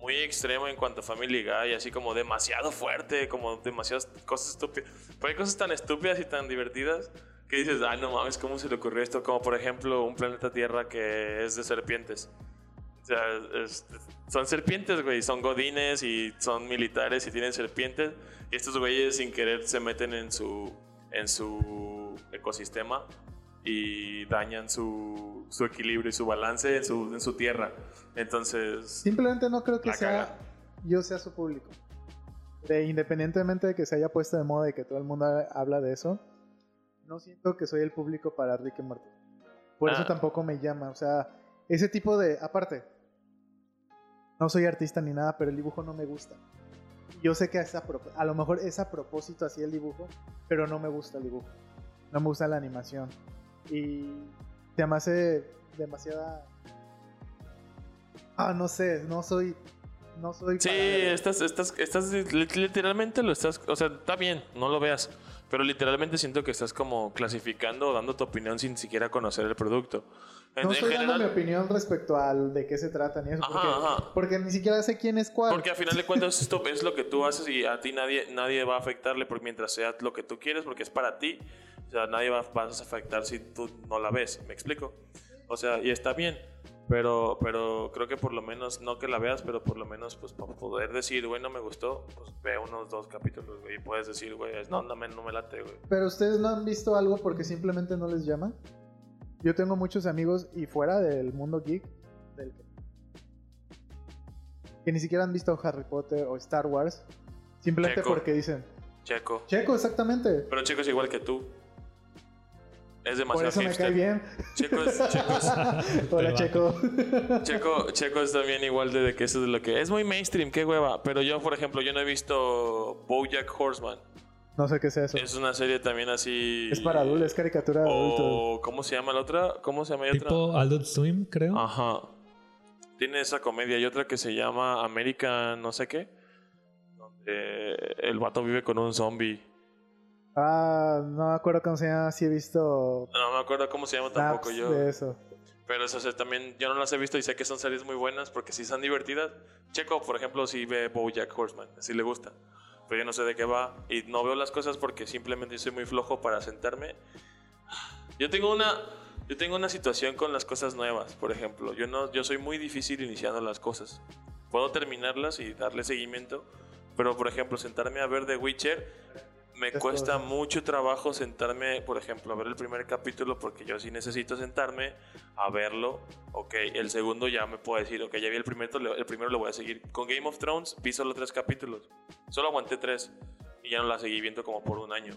muy extremo en cuanto a Family Guy, así como demasiado fuerte, como demasiadas cosas estúpidas. Pero hay cosas tan estúpidas y tan divertidas que dices, ay, no mames, ¿cómo se le ocurrió esto? Como por ejemplo, un planeta Tierra que es de serpientes. O sea, es- son serpientes, güey. Son godines y son militares y tienen serpientes. Y estos güeyes sin querer se meten en su, en su ecosistema y dañan su, su equilibrio y su balance en su, en su tierra. Entonces, Simplemente no creo que sea caga. yo sea su público. De, independientemente de que se haya puesto de moda y que todo el mundo ha- habla de eso, no siento que soy el público para Rick and Morty. Por eso Ah. tampoco me llama. O sea, ese tipo de. Aparte, no soy artista ni nada, pero el dibujo no me gusta. Yo sé que es a, a lo mejor es a propósito así el dibujo, pero no me gusta el dibujo. No me gusta la animación. Y me hace demasiada. Ah, no sé, no soy. No soy. sí, estás, estás, estás li- literalmente lo estás, o sea, está bien, no lo veas. Pero literalmente siento que estás como clasificando o dando tu opinión sin siquiera conocer el producto. En, No estoy dando mi opinión respecto al de qué se trata ni eso. Ajá, porque, ajá. porque ni siquiera sé quién es cuál. Porque a final de cuentas [LAUGHS] esto es lo que tú haces y a ti nadie, nadie va a afectarle por mientras sea lo que tú quieres porque es para ti. O sea, nadie va, vas a afectar si tú no la ves, ¿me explico? O sea, y está bien, pero, pero creo que por lo menos, no que la veas, pero por lo menos pues para poder decir, güey, no me gustó, pues ve unos dos capítulos, güey, y puedes decir, güey, no, no me, no me late, güey. Pero ustedes no han visto algo porque simplemente no les llama. Yo tengo muchos amigos y fuera del mundo geek del que, que ni siquiera han visto Harry Potter o Star Wars. Simplemente Checo. porque dicen, Checo. Checo, exactamente. Pero Checo es igual que tú. Es Por demasiado eso me hipster. cae bien. Checo es, Checo es- [LAUGHS] Hola. Checo. Checo, Checo es también igual de, de que eso es lo que es muy mainstream, qué hueva. Pero yo, por ejemplo, yo no he visto BoJack Horseman. No sé qué es eso. Es una serie también así. Es para adultos, es caricatura de adultos. O ¿cómo se llama la otra? ¿Cómo se llama la otra? Tipo Adult Swim, creo. Ajá. Tiene esa comedia y otra que se llama American no sé qué. Donde el vato vive con un zombie. Ah, no me acuerdo cómo se llama, sí he visto No me acuerdo cómo se llama tampoco yo. de eso. Pero eso o sea, también yo no las he visto y sé que son series muy buenas porque sí son divertidas. Checo, por ejemplo, si ve BoJack Horseman, si le gusta. Pero yo no sé de qué va y no veo las cosas porque simplemente soy muy flojo para sentarme. Yo tengo una yo tengo una situación con las cosas nuevas, por ejemplo. Yo no yo soy muy difícil iniciando las cosas. Puedo terminarlas y darle seguimiento, pero por ejemplo, sentarme a ver The Witcher me Es cuesta mucho trabajo sentarme, por ejemplo, a ver el primer capítulo porque yo sí necesito sentarme a verlo. Ok, el segundo ya me puedo decir, ok, ya vi el primero, el primero lo voy a seguir. Con Game of Thrones vi solo tres capítulos. Solo aguanté tres y ya no la seguí viendo como por un año.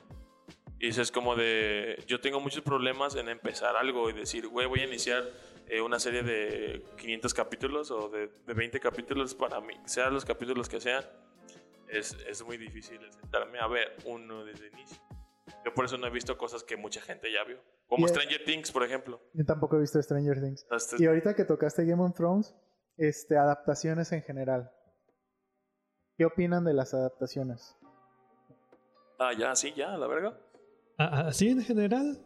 Y es como de, yo tengo muchos problemas en empezar algo y decir, güey, voy a iniciar eh, una serie de 500 capítulos o de, de 20 capítulos para mí, sean los capítulos que sean. Es, es muy difícil sentarme a ver uno desde el inicio. Yo por eso no he visto cosas que mucha gente ya vio. Como Y, Stranger Things, por ejemplo. Yo tampoco he visto Stranger Things. Hasta- Y ahorita que tocaste Game of Thrones, este, adaptaciones en general. ¿Qué opinan de las adaptaciones? Ah, ya, sí, ya, la verga. Así en general.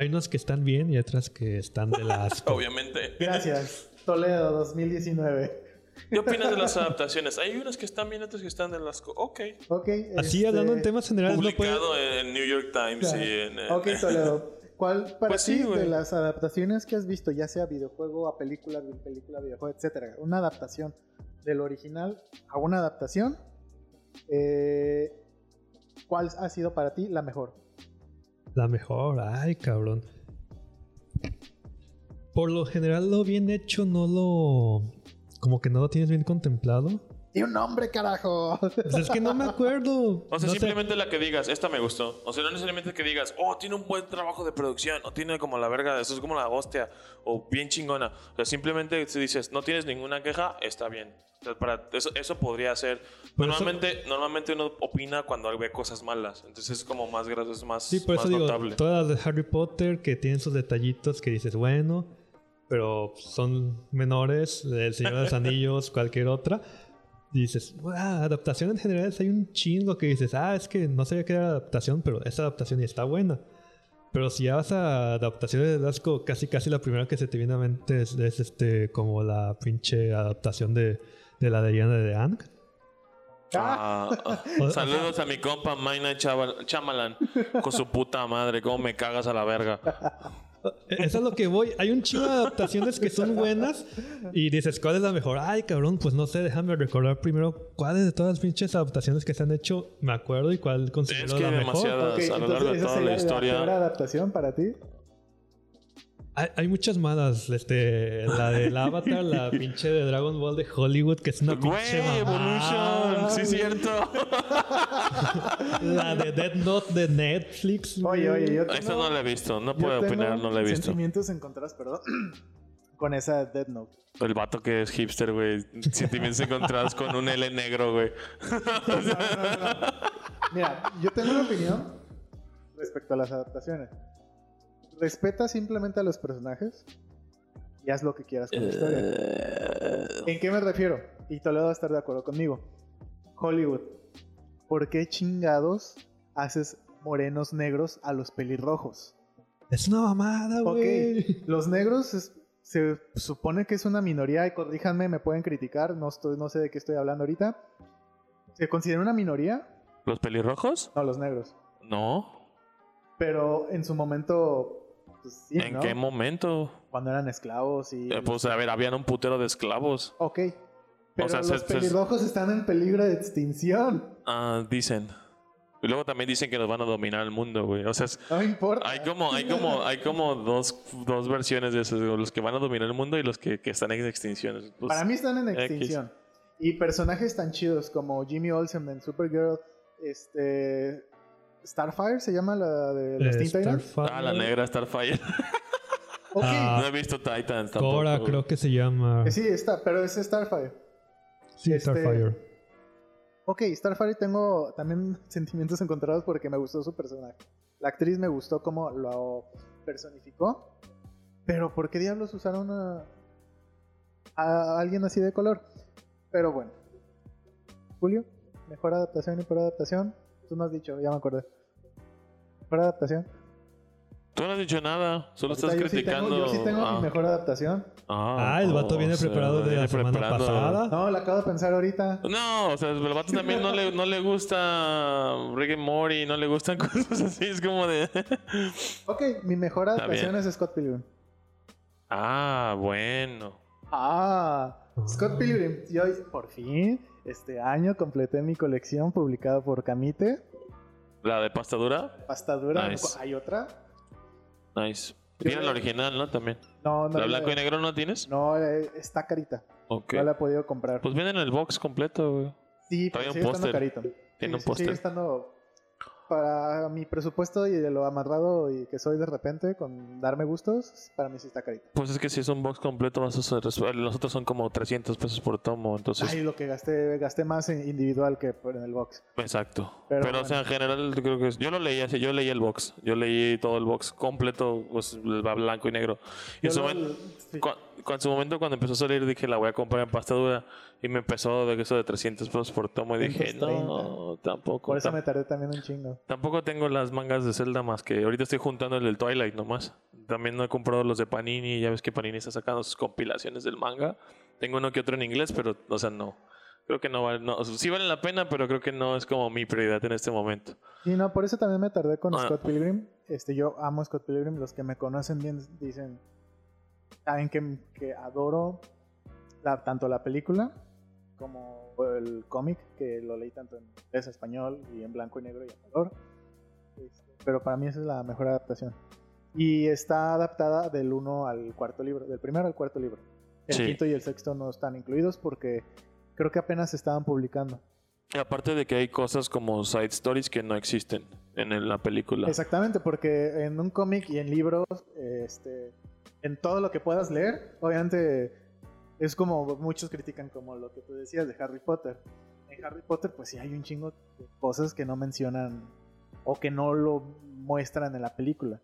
Hay unos que están bien y otras que están de [LAUGHS] las. Obviamente. Gracias. Toledo 2019. [LAUGHS] ¿Qué opinas de las adaptaciones? Hay unas que están bien, otras que están de las... Ok. Ok. Así este, hablando en temas generales, no puede. Publicado en New York Times y en... en- Ok, [LAUGHS] Toledo. ¿Cuál para Pues ti sí, de las adaptaciones que has visto, ya sea videojuego a película, película, videojuego, etcétera, una adaptación del original a una adaptación? eh, ¿Cuál ha sido para ti la mejor? La mejor, ay, cabrón. Por lo general, lo bien hecho no lo. Como que no lo tienes bien contemplado. ¡Y un nombre, carajo! Pues es que no me acuerdo. O sea, No sé. simplemente la que digas, esta me gustó. O sea, no necesariamente que digas, oh, tiene un buen trabajo de producción, o tiene como la verga, eso es como la hostia, o bien chingona. O sea, simplemente si dices, no tienes ninguna queja, está bien. O sea, para eso, eso podría ser. Por eso- Normalmente, normalmente uno opina cuando ve cosas malas. Entonces es como más gracioso, es más, Sí, por más eso digo, notable. todas las de Harry Potter que tienen sus detallitos que dices, bueno, pero son menores, El Señor de los [LAUGHS] Anillos, cualquier otra. Dices, "Wow, adaptación en general hay un chingo que dices, ah, es que no sabía que era adaptación, pero esta adaptación y está buena. Pero si ya vas a adaptaciones de asco, casi casi la primera que se te viene a mente es, es, este como la pinche adaptación de, de la leyenda de Ang. Ah, [LAUGHS] ah. Saludos a mi compa Maina Chaval- Chamalan. Con su puta madre, cómo me cagas a la verga. Eso es a lo que voy. Hay un chingo de adaptaciones que son buenas y dices, ¿cuál es la mejor? Ay, cabrón, pues no sé, déjame recordar primero cuáles de todas las pinches adaptaciones que se han hecho me acuerdo y cuál considero Es que la mejor. a lo largo de toda la historia. peor adaptación para ti? Hay, hay muchas malas. Este, la del Avatar, la [LAUGHS] pinche de Dragon Ball de Hollywood, que es una Güey, pinche mamada, Evolution. Sí, güey. cierto. La de Dead Note de Netflix. Oye, oye, yo tengo, Esta no la he visto. No puedo opinar, no la he visto. Sentimientos encontrados, perdón, [CLEARS THROAT] con esa Dead Note. El vato que es hipster, güey. Sentimientos encontrados con un L negro, güey. [LAUGHS] Mira, yo tengo una opinión respecto a las adaptaciones. Respeta simplemente a los personajes y haz lo que quieras con la historia. ¿En qué me refiero? Y Toledo va a estar de acuerdo conmigo. Hollywood, ¿por qué chingados haces morenos negros a los pelirrojos? Es una mamada, Ok, güey. los negros es- se supone que es una minoría y corríjanme, me pueden criticar, no, estoy, no sé de qué estoy hablando ahorita. ¿Se considera una minoría? ¿Los pelirrojos? No, los negros. No. Pero en su momento, pues sí, ¿En ¿no? qué momento? Cuando eran esclavos y... Eh, Pues a ver, habían un putero de esclavos. Ok. Pero sea, los se- se- pelirrojos están en peligro de extinción. Ah, dicen. Y luego también dicen que nos van a dominar el mundo, güey. O sea, es- No importa. hay como, hay como, hay como dos, dos versiones de esos, los que van a dominar el mundo y los que, que están en extinción. Pues, Para mí están en X. extinción. Y personajes tan chidos como Jimmy Olsen en Supergirl, este... Starfire se llama la de los Eh, Teen Titans. Starfire. Ah, la negra Starfire. [LAUGHS] Ah. no he visto Titans tampoco. Cora, creo que se llama. Eh, Sí, está, pero es Starfire. Sí, este- Starfire. Ok, Starfire tengo también [LAUGHS] sentimientos encontrados porque me gustó su personaje. La actriz me gustó cómo lo personificó. Pero ¿por qué diablos usaron a, a alguien así de color? Pero bueno. Julio, mejor adaptación y por adaptación. Tú no has dicho, ya me acordé. ¿Mejor adaptación? Tú no has dicho nada, solo estás Ahorita yo sí tengo- criticando. yo sí tengo ah, mi mejor adaptación. Ah, el vato oh, viene preparado de la semana preparando- pasada. No, la acabo de pensar ahorita. No, o sea, el vato también no le, no le gusta Rick and Morty, no le gustan [LAUGHS] cosas así, es como de... [LAUGHS] Ok, mi mejor adaptación es Scott Pilgrim. ah, bueno. Ah, Scott Pilgrim. Yo por fin, este año completé mi colección publicada por Camite. ¿La de pasta dura? Pasta dura. Nice. ¿Hay otra? Nice. Tiene la original, ¿no? También. No, no. ¿La la- blanco y negro no tienes? No, eh, está carita. No la he podido comprar. Pues vienen el box completo, güey. sí, pero un sigue estando póster. carito. Tiene un sí, Sigue póster. estando para mi presupuesto y de lo amarrado y que soy de repente con darme gustos, para mí sí está carito. Pues es que si es un box completo, vas a hacer... Los otros son como 300 pesos por tomo, entonces... Ay, lo que gasté, gasté más en individual que en el box. Exacto. Pero Pero, o sea, en general, yo creo que es- yo lo leí así, yo leí el box. Yo leí todo el box completo, pues va blanco y negro. Y en Yo su, lo- momento, sí. cu- cu- en su momento, cuando empezó a salir, dije, la voy a comprar en pasta dura. Y me empezó de eso de 300 pesos por tomo. Y dije, 130. no, tampoco. Por eso me tardé también un chingo. Tampoco tengo las mangas de Zelda más que ahorita estoy juntando el del Twilight nomás. También no he comprado los de Panini. Ya ves que Panini está sacando sus compilaciones del manga. Tengo uno que otro en inglés, pero, o sea, no. Creo que no vale. No, sí vale la pena, pero creo que no es como mi prioridad en este momento. Y no, por eso también me tardé con Ah. Scott Pilgrim. Este, yo amo Scott Pilgrim. Los que me conocen bien dicen, saben que, que adoro la- tanto la película como el cómic, que lo leí tanto en inglés, español y en blanco y negro y en color. Este, pero para mí esa es la mejor adaptación. Y está adaptada del 1 al cuarto libro, del primero al cuarto libro. El Sí. quinto y el sexto no están incluidos porque creo que apenas se estaban publicando. Y aparte de que hay cosas como side stories que no existen en la película. Exactamente, porque en un cómic y en libros, este, en todo lo que puedas leer, obviamente es como muchos critican como lo que tú decías de Harry Potter. En Harry Potter, pues sí hay un chingo de cosas que no mencionan o que no lo muestran en la película.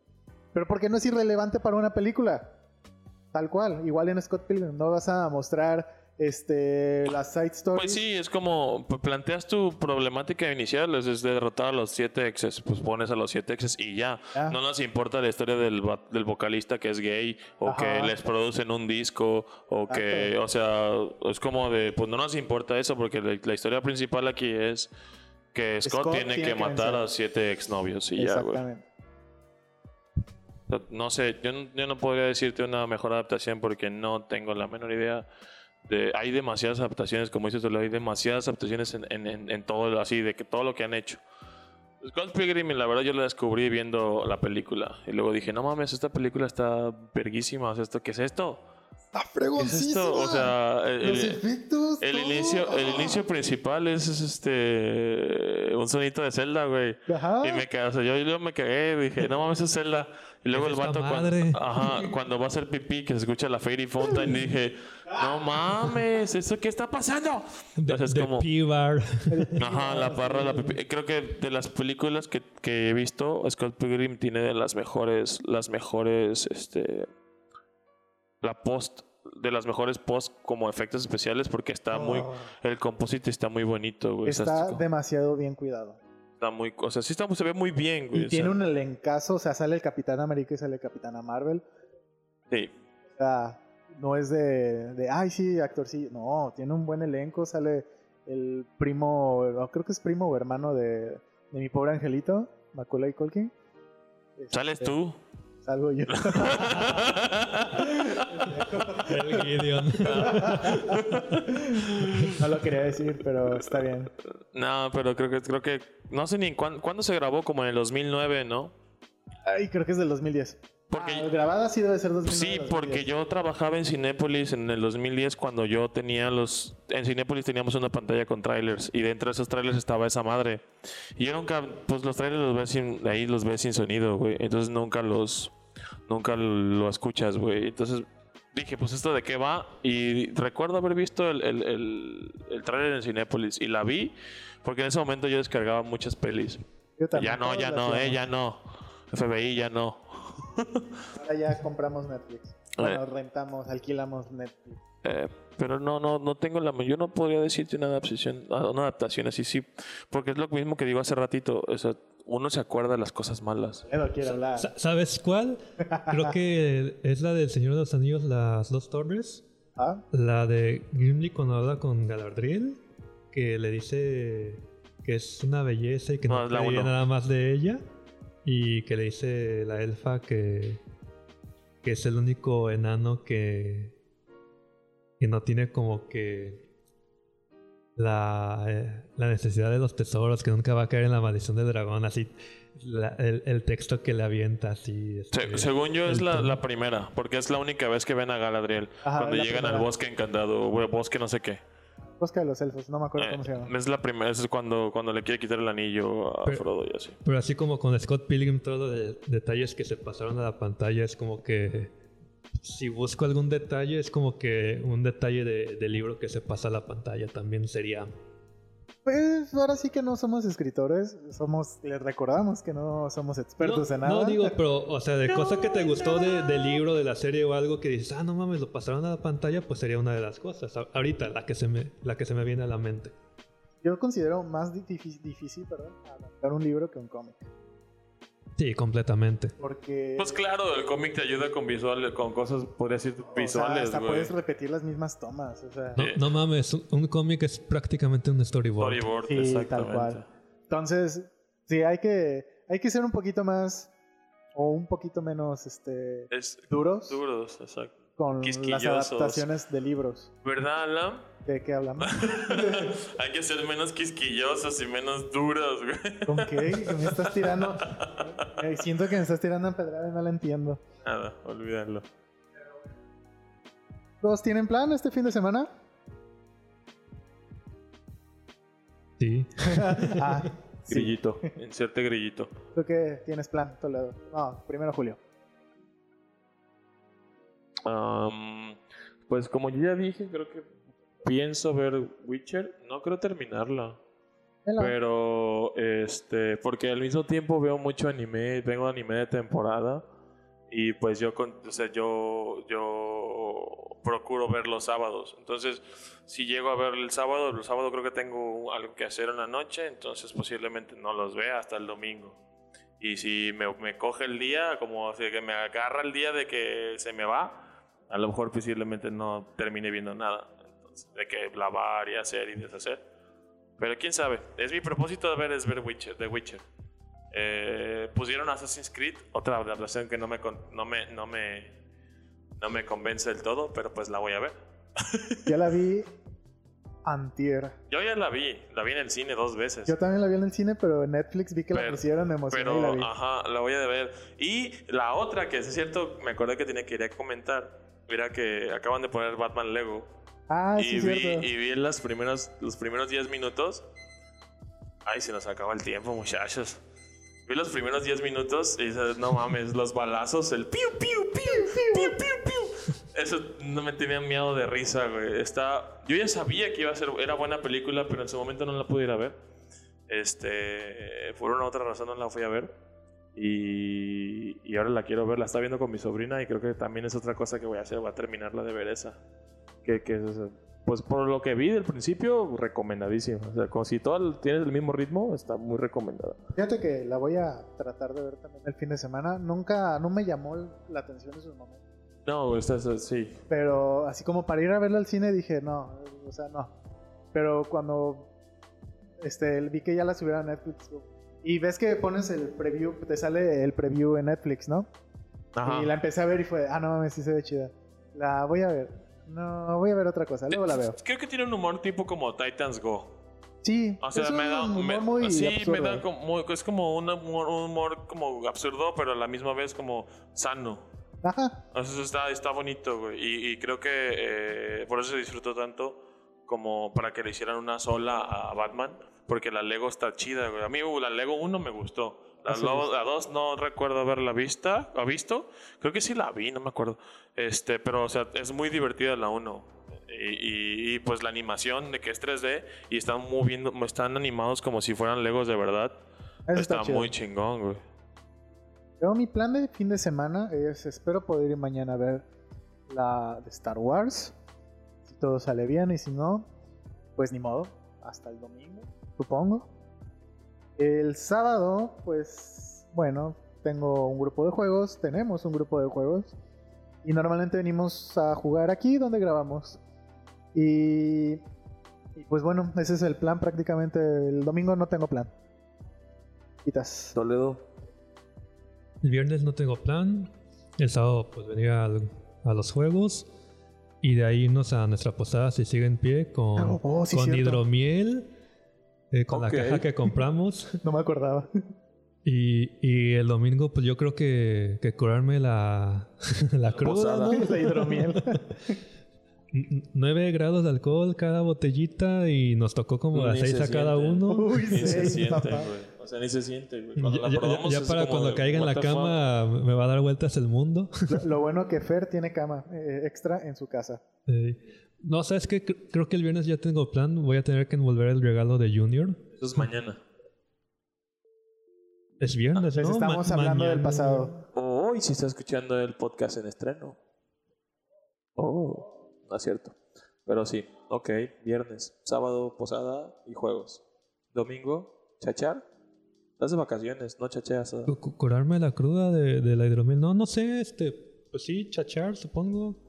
Pero porque no es irrelevante para una película. Tal cual, igual en Scott Pilgrim no vas a mostrar este las side stories. Pues sí, es como p- planteas tu problemática inicial, es, derrotar a los 7 exes, pues pones a los 7 exes y ya. No nos importa la historia del, del vocalista que es gay o Ajá. que les producen un disco o que, o sea, es como de, pues no nos importa eso porque la, la historia principal aquí es que Scott, Scott tiene, tiene que que matar vencer. a 7 exnovios y ya, güey. No sé, yo no, yo no podría decirte una mejor adaptación porque no tengo la menor idea. De, hay demasiadas adaptaciones, como dices, tú, hay demasiadas adaptaciones en, en, en, en todo, lo- así, de que todo lo que han hecho. Scott Pilgrim, la verdad, yo la descubrí viendo la película. Y luego dije, no mames, esta película está verguísima. O sea, ¿esto, ¿qué es esto? Está ¿Qué es esto? O sea, el, los efectos. el inicio, el inicio principal es, es, este un sonito de Zelda, güey. Ajá. Y me cagué, o sea, yo, yo me cagué, dije, no mames, es Zelda. Y luego el vato cuando, ajá, cuando va a hacer pipí, que se escucha la Fairy Fountain, dije, no mames, ¿eso qué está pasando? De, Entonces es de como, P-Bar. [LAUGHS] ajá, la parra, la pipí. Creo que de las películas que, que he visto, Scott Pilgrim tiene de las mejores, las mejores, este, la post, de las mejores post como efectos especiales porque está muy, Oh. el composite está muy bonito, güey. Está es- demasiado bien cuidado. está muy, o sea, sí está, se ve muy bien, güey. Y o tiene sea, un elencazo, o sea, sale el Capitán América y sale el Capitana Marvel. sí. O sea, no es de, de ay, sí, actor, sí. No, tiene un buen elenco. Sale el primo, no, creo que es primo o hermano de, de mi pobre angelito, Macaulay Culkin. ¿Sales Este, tú? Salgo yo. El Gideon. no lo quería decir, pero está bien. No, pero creo que, creo que, no sé ni cuándo, cuándo se grabó, como en el 2009, ¿no? Ay, creo que es del 2010. Porque- Ah, grabada sí debe ser 2009. Sí, porque 2010. yo trabajaba en Cinépolis en el 2010 cuando yo tenía los... En Cinépolis teníamos una pantalla con trailers y dentro de esos trailers estaba esa madre. Y yo nunca, pues los trailers los ves sin, ahí los ves sin sonido, güey. Entonces nunca los, nunca lo escuchas, güey. Entonces dije, pues esto de qué va. Y recuerdo haber visto el, el, el, el trailer en Cinépolis y la vi porque en ese momento yo descargaba muchas pelis. Yo también, Ya no, ya no, eh, ya no. FBI ya no. [LAUGHS] Ahora ya compramos Netflix. Eh. Bueno, rentamos, alquilamos Netflix. Eh, pero no, no, no tengo la. Yo no podría decirte una adaptación, una adaptación así, sí. Porque es lo mismo que digo hace ratito. O sea, uno se acuerda de las cosas malas. Quiere hablar. Sa- ¿Sabes cuál? Creo que es la del Señor de los Anillos, las dos torres. Ah, La de Gimli cuando habla con Galadriel, que le dice que es una belleza y que No, no, nada más de ella. Y que le dice la elfa que, que es el único enano que, que no tiene como que la, eh, la necesidad de los tesoros, que nunca va a caer en la maldición del dragón, así. la- el, el texto que le avienta así. Se- este, según yo es la, la primera, porque es la única vez que ven a Galadriel. Ajá, cuando llegan al bosque encantado, o bosque no sé qué. Bosque de los Elfos, no me acuerdo Eh, cómo se llama. es la primera, es cuando, cuando le quiere quitar el anillo a Pero- Frodo y así. Pero así como con Scott Pilgrim, todos los detalles que se pasaron a la pantalla es como que si busco algún detalle, es como que un detalle de, de libro que se pasa a la pantalla también sería. Pues ahora sí que no somos escritores, somos, les recordamos que no somos expertos no, en nada. no digo, pero, o sea, de cosa que te gustó de- del libro, de la serie o algo que dices, ah, no mames, lo pasaron a la pantalla, pues sería una de las cosas. A- Ahorita, la que se me, la que se me viene a la mente. Yo considero más difícil, difícil perdón, adaptar un libro que un cómic. Sí, completamente. Porque Pues claro, el cómic te ayuda con visuales, con cosas, podría decir, o sea, visuales, hasta güey. puedes repetir las mismas tomas. O sea, No, no mames, un, cómic es prácticamente un storyboard. Storyboard, Sí, tal exactamente. cual. Entonces, sí, hay que, hay que ser un poquito más o un poquito menos este, Es duros duros, exacto. Con las adaptaciones de libros. ¿Verdad, Alan? ¿De qué hablamos? [LAUGHS] Hay que ser menos quisquillosos y menos duros, güey. ¿Con qué? Que me estás tirando. [LAUGHS] Eh, siento que me estás tirando en pedrada y no la entiendo. Nada, olvídalo. ¿Todos tienen plan este fin de semana? Sí. [LAUGHS] ah, sí. Grillito, inserte grillito. ¿Tú qué tienes plan, Toledo? No, primero Julio. Pues como yo ya dije, creo que pienso ver Witcher. No creo terminarla. Vela. Pero, este, porque al mismo tiempo veo mucho anime, vengo de anime de temporada. Y pues yo, con- o sea, yo, yo procuro ver los sábados. Entonces, si llego a ver el sábado, el sábado creo que tengo algo que hacer en la noche, entonces posiblemente no los vea hasta el domingo. Y si me, me coge el día, como si que me agarra el día de que se me va, a lo mejor posiblemente no termine viendo nada. Entonces, de que lavar y hacer y deshacer. Pero quién sabe. Es mi propósito de ver es ver Witcher, The Witcher. Eh, pusieron Assassin's Creed, otra adaptación que no me, no me, no me, no me convence del todo, pero pues la voy a ver. [LAUGHS] Yo la vi antier. Yo ya la vi, la vi en el cine dos veces. Yo también la vi en el cine, pero en Netflix vi que la Pero- pusieron, me emocioné y la Pero, vi. ajá, la voy a ver. Y la otra, que es cierto, me acordé que tenía que ir a comentar. Mira que acaban de poner Batman Lego. Ah, sí, y, vi, cierto. y vi las primeros, los primeros 10 minutos. Ay, se nos acaba el tiempo, muchachos. Vi los primeros 10 minutos y dices, no mames, los balazos, el piu, piu, piu, piu, piu, piu. Eso no me tenía miedo de risa, güey. Está... Yo ya sabía que iba a ser, era buena película, pero en su momento no la pude ir a ver. Este, por una u otra razón no la fui a ver. Y, y ahora la quiero ver, la está viendo con mi sobrina y creo que también es otra cosa que voy a hacer, voy a terminarla de ver esa. Que, que es, pues por lo que vi del principio, recomendadísima. O sea, como si todo tienes el mismo ritmo, está muy recomendada. Fíjate que la voy a tratar de ver también el fin de semana. Nunca, no me llamó la atención en sus momentos. No, esta es, sí. Pero así como para ir a verla al cine dije, no, o sea, no. Pero cuando este, vi que ya la subieron a Netflix y ves que pones el preview, te sale el preview en Netflix, ¿no? Ajá. Y la empecé a ver y fue, ah, no mames, sí se ve chida. La voy a ver. No, voy a ver otra cosa, luego la veo. Creo que tiene un humor tipo como Titans Go. Sí, O sea, es me da un humor me- muy sí, absurdo. me da como es como un humor, un humor como absurdo, pero a la misma vez como sano. Ajá, eso está, está bonito, güey. Y, y creo que eh, por eso se disfrutó tanto como para que le hicieran una sola a Batman. Porque la Lego está chida, güey. A mí uh, la Lego 1 me gustó. La, Así lo- es. la 2 no recuerdo haberla vista, ¿ha visto? Creo que sí la vi, no me acuerdo. Este, pero, o sea, es muy divertida la 1. Y, y- y, pues la animación de que es 3D y están moviendo, están animados como si fueran Legos de verdad. eso está, está muy chingón, güey. Yo mi plan de fin de semana es, espero poder ir mañana a ver la de Star Wars. todo sale bien y si no, pues ni modo, hasta el domingo, supongo. El sábado, pues bueno, tengo un grupo de juegos, tenemos un grupo de juegos y normalmente venimos a jugar aquí donde grabamos. Y, y pues bueno, ese es el plan prácticamente. El domingo no tengo plan. Quitas. Toledo. El viernes no tengo plan. El sábado pues venía al- a los juegos. Y de ahí irnos a nuestra posada si sigue en pie con, Oh, oh, sí, con cierto. hidromiel. Eh, con la caja que compramos. [LAUGHS] No me acordaba. [LAUGHS] Y, y el domingo pues yo creo que, que curarme la, [LAUGHS] la cruda, posada. ¿no? La hidromiel. N- 9 grados de alcohol cada botellita y nos tocó como a Ni 6 se a cada siente. uno. Uy, Ni se sí, siente, güey. O sea, ni se siente, güey. Ya, la probamos para cuando de, caiga en la fuck. cama me va a dar vueltas el mundo. Lo, lo bueno que Fer tiene cama eh, extra en su casa. Eh, no, ¿sabes qué? Cre- Creo que el viernes ya tengo plan. Voy a tener que envolver el regalo de Junior. Eso es mañana. Es viernes, Les ¿no? estamos Ma- hablando del pasado. Hoy si está escuchando el podcast en estreno. Oh, no es cierto. Pero sí, ok, viernes, sábado, posada y juegos. Domingo, chachar. Estás de vacaciones, no chacheas. ¿eh? Cu- cu- Curarme la cruda de, de la hidromiel. No, no sé, este. Pues sí, chachar, supongo.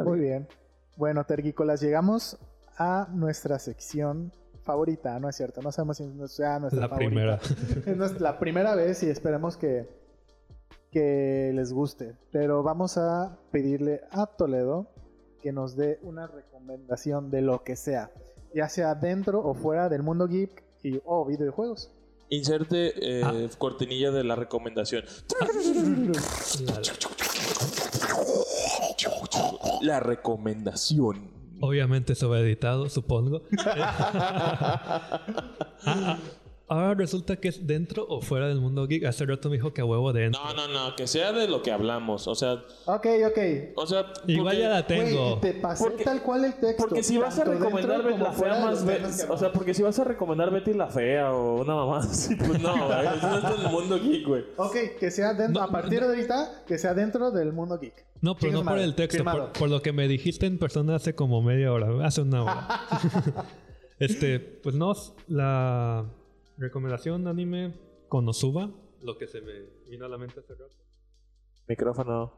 Está Muy bien. Bueno, Tergícolas, llegamos a nuestra sección favorita, ¿no es cierto? No sabemos si sea nuestra La favorita. primera. [LAUGHS] Es nuestra- la primera vez y esperemos que, que les guste. Pero vamos a pedirle a Toledo que nos dé una recomendación de lo que sea, ya sea dentro o fuera del mundo geek y o videojuegos. Inserte eh, Ah. cortinilla de la recomendación. [LAUGHS] La- recomendación. obviamente eso editado, supongo. Ah, [LAUGHS] ah, [LAUGHS] ahora resulta que es dentro o fuera del mundo geek. Hace rato me dijo que a huevo dentro. No, no, no, que sea de lo que hablamos. O sea, Ok, ok. o sea. Igual porque- ya la tengo. te pasé Porque- tal cual el texto. Porque si vas a recomendar Betty la fea más o sea, porque si vas a recomendar Betty la fea o una mamá [LAUGHS] así, pues no, güey, eso no está en el mundo geek, güey. Ok, que sea dentro, No, a partir de ahorita, que sea dentro del mundo geek. No, pero no por el texto, por lo que me dijiste en persona hace como media hora, hace una hora. [LAUGHS] [LAUGHS] este, pues no, la recomendación anime Konosuba, lo que se me vino a la mente hace rato. Micrófono.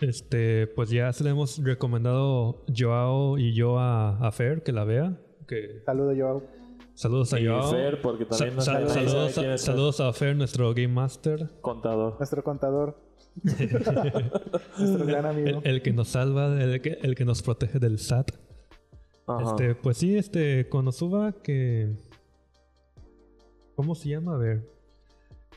Este, pues ya se le hemos recomendado Joao y yo a, a Fer que la vea. Que, Saludo, Joao. saludos a Y Joao. Fer, porque Sa- también no sa- sabe- saludos, a, saludos a Fer, nuestro Game Master. contador. Nuestro contador. [LAUGHS] Nuestro gran amigo. El, el que nos salva, el que, el que nos protege del SAT. Ajá. Este, pues sí, este, Konosuba que... ¿Cómo se llama? A ver.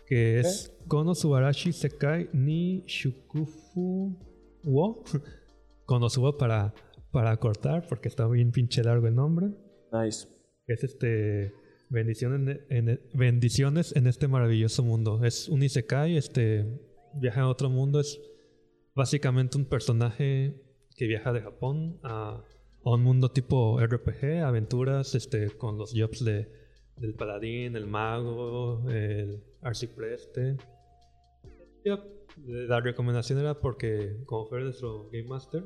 Que es Konosubarashi Sekai ni Shukufu wo. [LAUGHS] Konosuba para, para cortar, porque está bien pinche largo el nombre. Nice. Es este... Bendiciones en, en- bendiciones en este maravilloso mundo. Es un Isekai, este... Viaja a otro mundo. Es básicamente un personaje que viaja de Japón a, a un mundo tipo RPG, aventuras, este, con los jobs de, del paladín, el mago, el arcipreste. Yep, La recomendación era porque, como fue nuestro Game Master,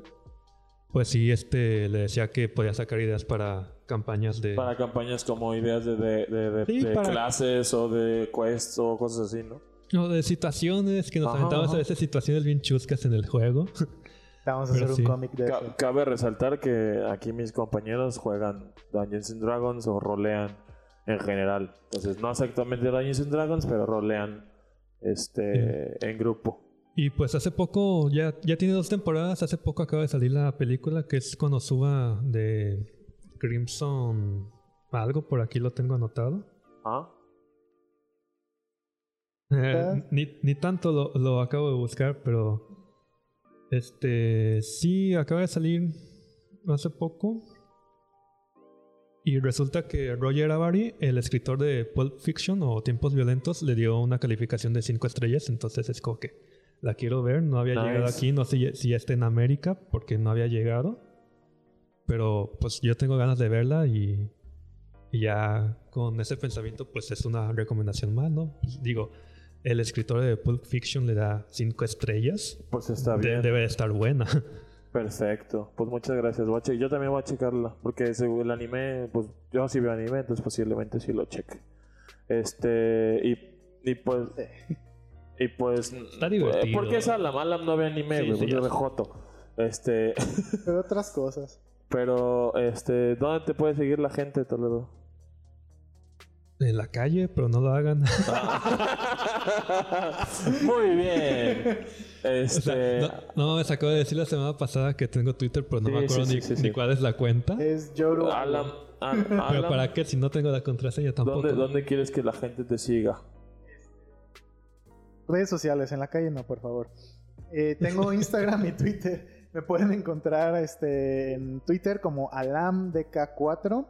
pues sí, este, le decía que podía sacar ideas para campañas de... Para campañas como ideas de, de, de- de- Sí, de para- clases o de quests o cosas así, ¿no? No, de situaciones, que nos Ajá, aventamos ajá. a veces situaciones bien chuscas en el juego. Vamos a Pero hacer sí. un cómic de Ca- eso. cabe resaltar que aquí mis compañeros juegan Dungeons and Dragons o rolean en general. Entonces, no exactamente Dungeons and Dragons, pero rolean este, en grupo. Y pues hace poco, ya, ya tiene dos temporadas, hace poco acaba de salir la película que es Konosuba de Crimson algo, por aquí lo tengo anotado. ¿Ah? Eh, ni, ni tanto lo, lo acabo de buscar, pero este sí acaba de salir hace poco. Y resulta que Roger Avary, el escritor de Pulp Fiction o Tiempos Violentos, le dio una calificación de 5 estrellas. Entonces es como que la quiero ver. No había Nice. llegado aquí, no sé si ya está en América porque no había llegado. Pero pues yo tengo ganas de verla y, y ya con ese pensamiento pues es una recomendación más, ¿no? Pues, digo, el escritor de Pulp Fiction le da 5 estrellas. Pues está De- bien. debe de estar buena. [LAUGHS] Perfecto. Pues muchas gracias. Voy a che- yo también voy a checarla. Porque según el anime, pues yo sí veo anime, entonces posiblemente sí lo cheque. Este. Y, y pues. Y pues. Está divertido. ¿Por qué es Alam? Alam no ve anime, güey. sí, de sé. joto. Este. Pero otras cosas. [LAUGHS] Pero, este. ¿Dónde te puede seguir la gente, Toledo? En la calle, pero no lo hagan. [LAUGHS] [LAUGHS] Muy bien. O Este. sea, no, no, me sacó de decir la semana pasada que tengo Twitter, pero no Sí, me acuerdo sí, ni, sí, sí, ni sí. cuál es la cuenta. Es Yoru. Alam. Al- Pero Alam, para qué si no tengo la contraseña tampoco. ¿dónde, ¿Dónde quieres que la gente te siga? Redes sociales, en la calle no, por favor. Eh, tengo [LAUGHS] Instagram y Twitter. Me pueden encontrar este, en Twitter como alamdk4.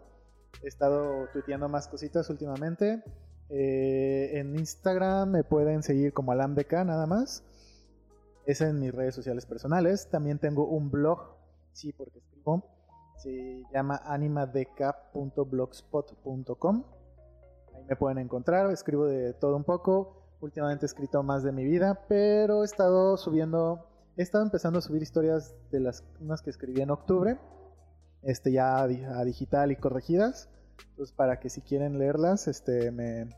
He estado tuiteando más cositas últimamente. Eh, en Instagram me pueden seguir como alamdk nada más. Es en mis redes sociales personales. También tengo un blog, sí, porque escribo. Se llama animadk.blogspot.com. Ahí me pueden encontrar, escribo de todo un poco. Últimamente he escrito más de mi vida, pero he estado subiendo, he estado empezando a subir historias de las unas que escribí en octubre, este ya a, di- a digital y corregidas. Entonces para que si quieren leerlas, este me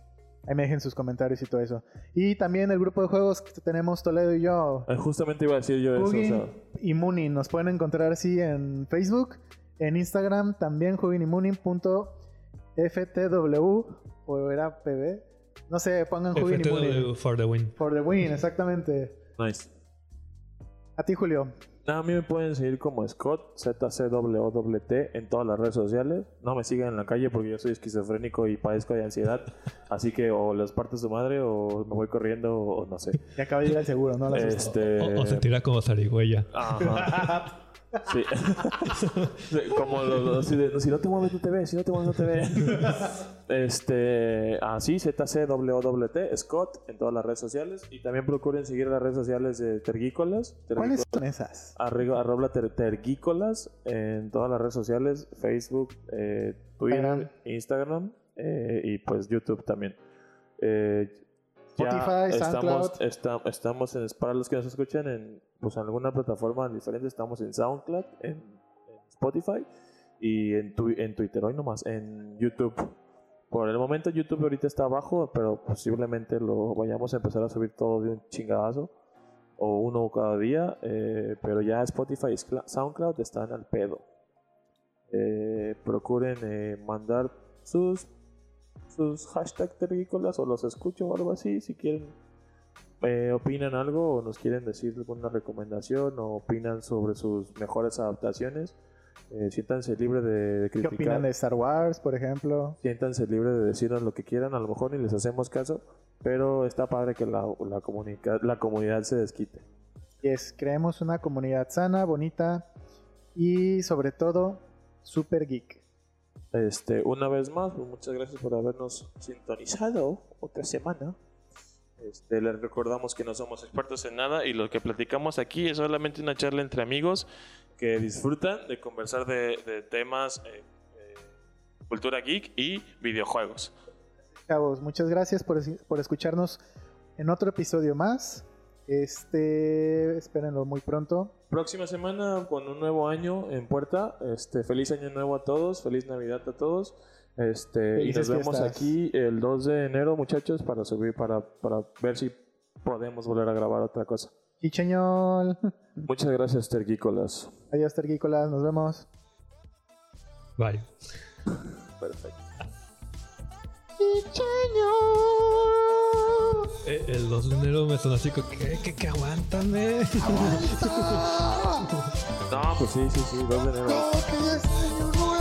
ahí me dejen sus comentarios y todo eso. Y también el grupo de juegos que tenemos Toledo y yo, Eh, Justamente iba a decir yo eso. o sea, y Moonin. Nos pueden encontrar así en Facebook, en Instagram también Hugin y Moonin.ftw o era PB. No sé, pongan Hugin y Moonin. For the win. For the win, exactamente. nice. A ti, Julio. A mí me pueden seguir como Scott, ZCWT en todas las redes sociales. No me sigan en la calle porque yo soy esquizofrénico y padezco de ansiedad. Así que o les parto su madre o me voy corriendo o no sé. Y acaba de ir al seguro, ¿no? La. Este... O, o se tira como zarigüeya. Ajá. [LAUGHS] [LAUGHS] Sí. Como los, los- así de, si no te mueves no te ves, si no te mueves no te ves. [LAUGHS] Este, así, ZCWT, Scott, en todas las redes sociales. Y también procuren seguir las redes sociales de Tergícolas. ¿Cuáles son esas? Arroba, arroba ter- tergícolas en todas las redes sociales, Facebook, eh, Twitter, Instagram. Eh, y pues YouTube también. Eh, ya Spotify, estamos, SoundCloud. esta- estamos en, para los que nos escuchan en, pues, en alguna plataforma diferente, estamos en SoundCloud, en, Spotify y en, tu- en Twitter, hoy nomás, en YouTube. Por el momento YouTube ahorita está abajo, pero posiblemente lo vayamos a empezar a subir todo de un chingadazo o uno cada día, eh, pero ya Spotify y SoundCloud están al pedo. Eh, procuren eh, mandar sus sus hashtags terrícolas o los escucho o algo así si quieren eh, opinan algo o nos quieren decir alguna recomendación o opinan sobre sus mejores adaptaciones eh, siéntanse libres de, de ¿Qué criticar opinan de Star Wars, por ejemplo? siéntanse libres de decirnos lo que quieran, a lo mejor ni les hacemos caso, pero está padre que la, la, comunica- la comunidad se desquite. Es, creemos una comunidad sana, bonita y sobre todo super geek. Este, una vez más, pues, muchas gracias por habernos sintonizado otra semana. Este, les recordamos que no somos expertos en nada y lo que platicamos aquí es solamente una charla entre amigos que disfrutan de conversar de, de temas, eh, eh, cultura geek y videojuegos. Chavos, muchas gracias por, por escucharnos en otro episodio más. Este, espérenlo muy pronto. Próxima semana con un nuevo año en puerta. Este, feliz año nuevo a todos, feliz Navidad a todos. Este, y nos vemos aquí el 2 de enero, muchachos, para subir para, para ver si podemos volver a grabar otra cosa. Chicheñol. [LAUGHS] Muchas gracias, Tergícolas. Adiós, tergícolas. Nos vemos. Bye. Perfecto. Eh, el 2 de enero me sonó así como que, que, que aguántame. [LAUGHS] No, pues sí, sí, sí, 2 de enero. que ya es año nuevo.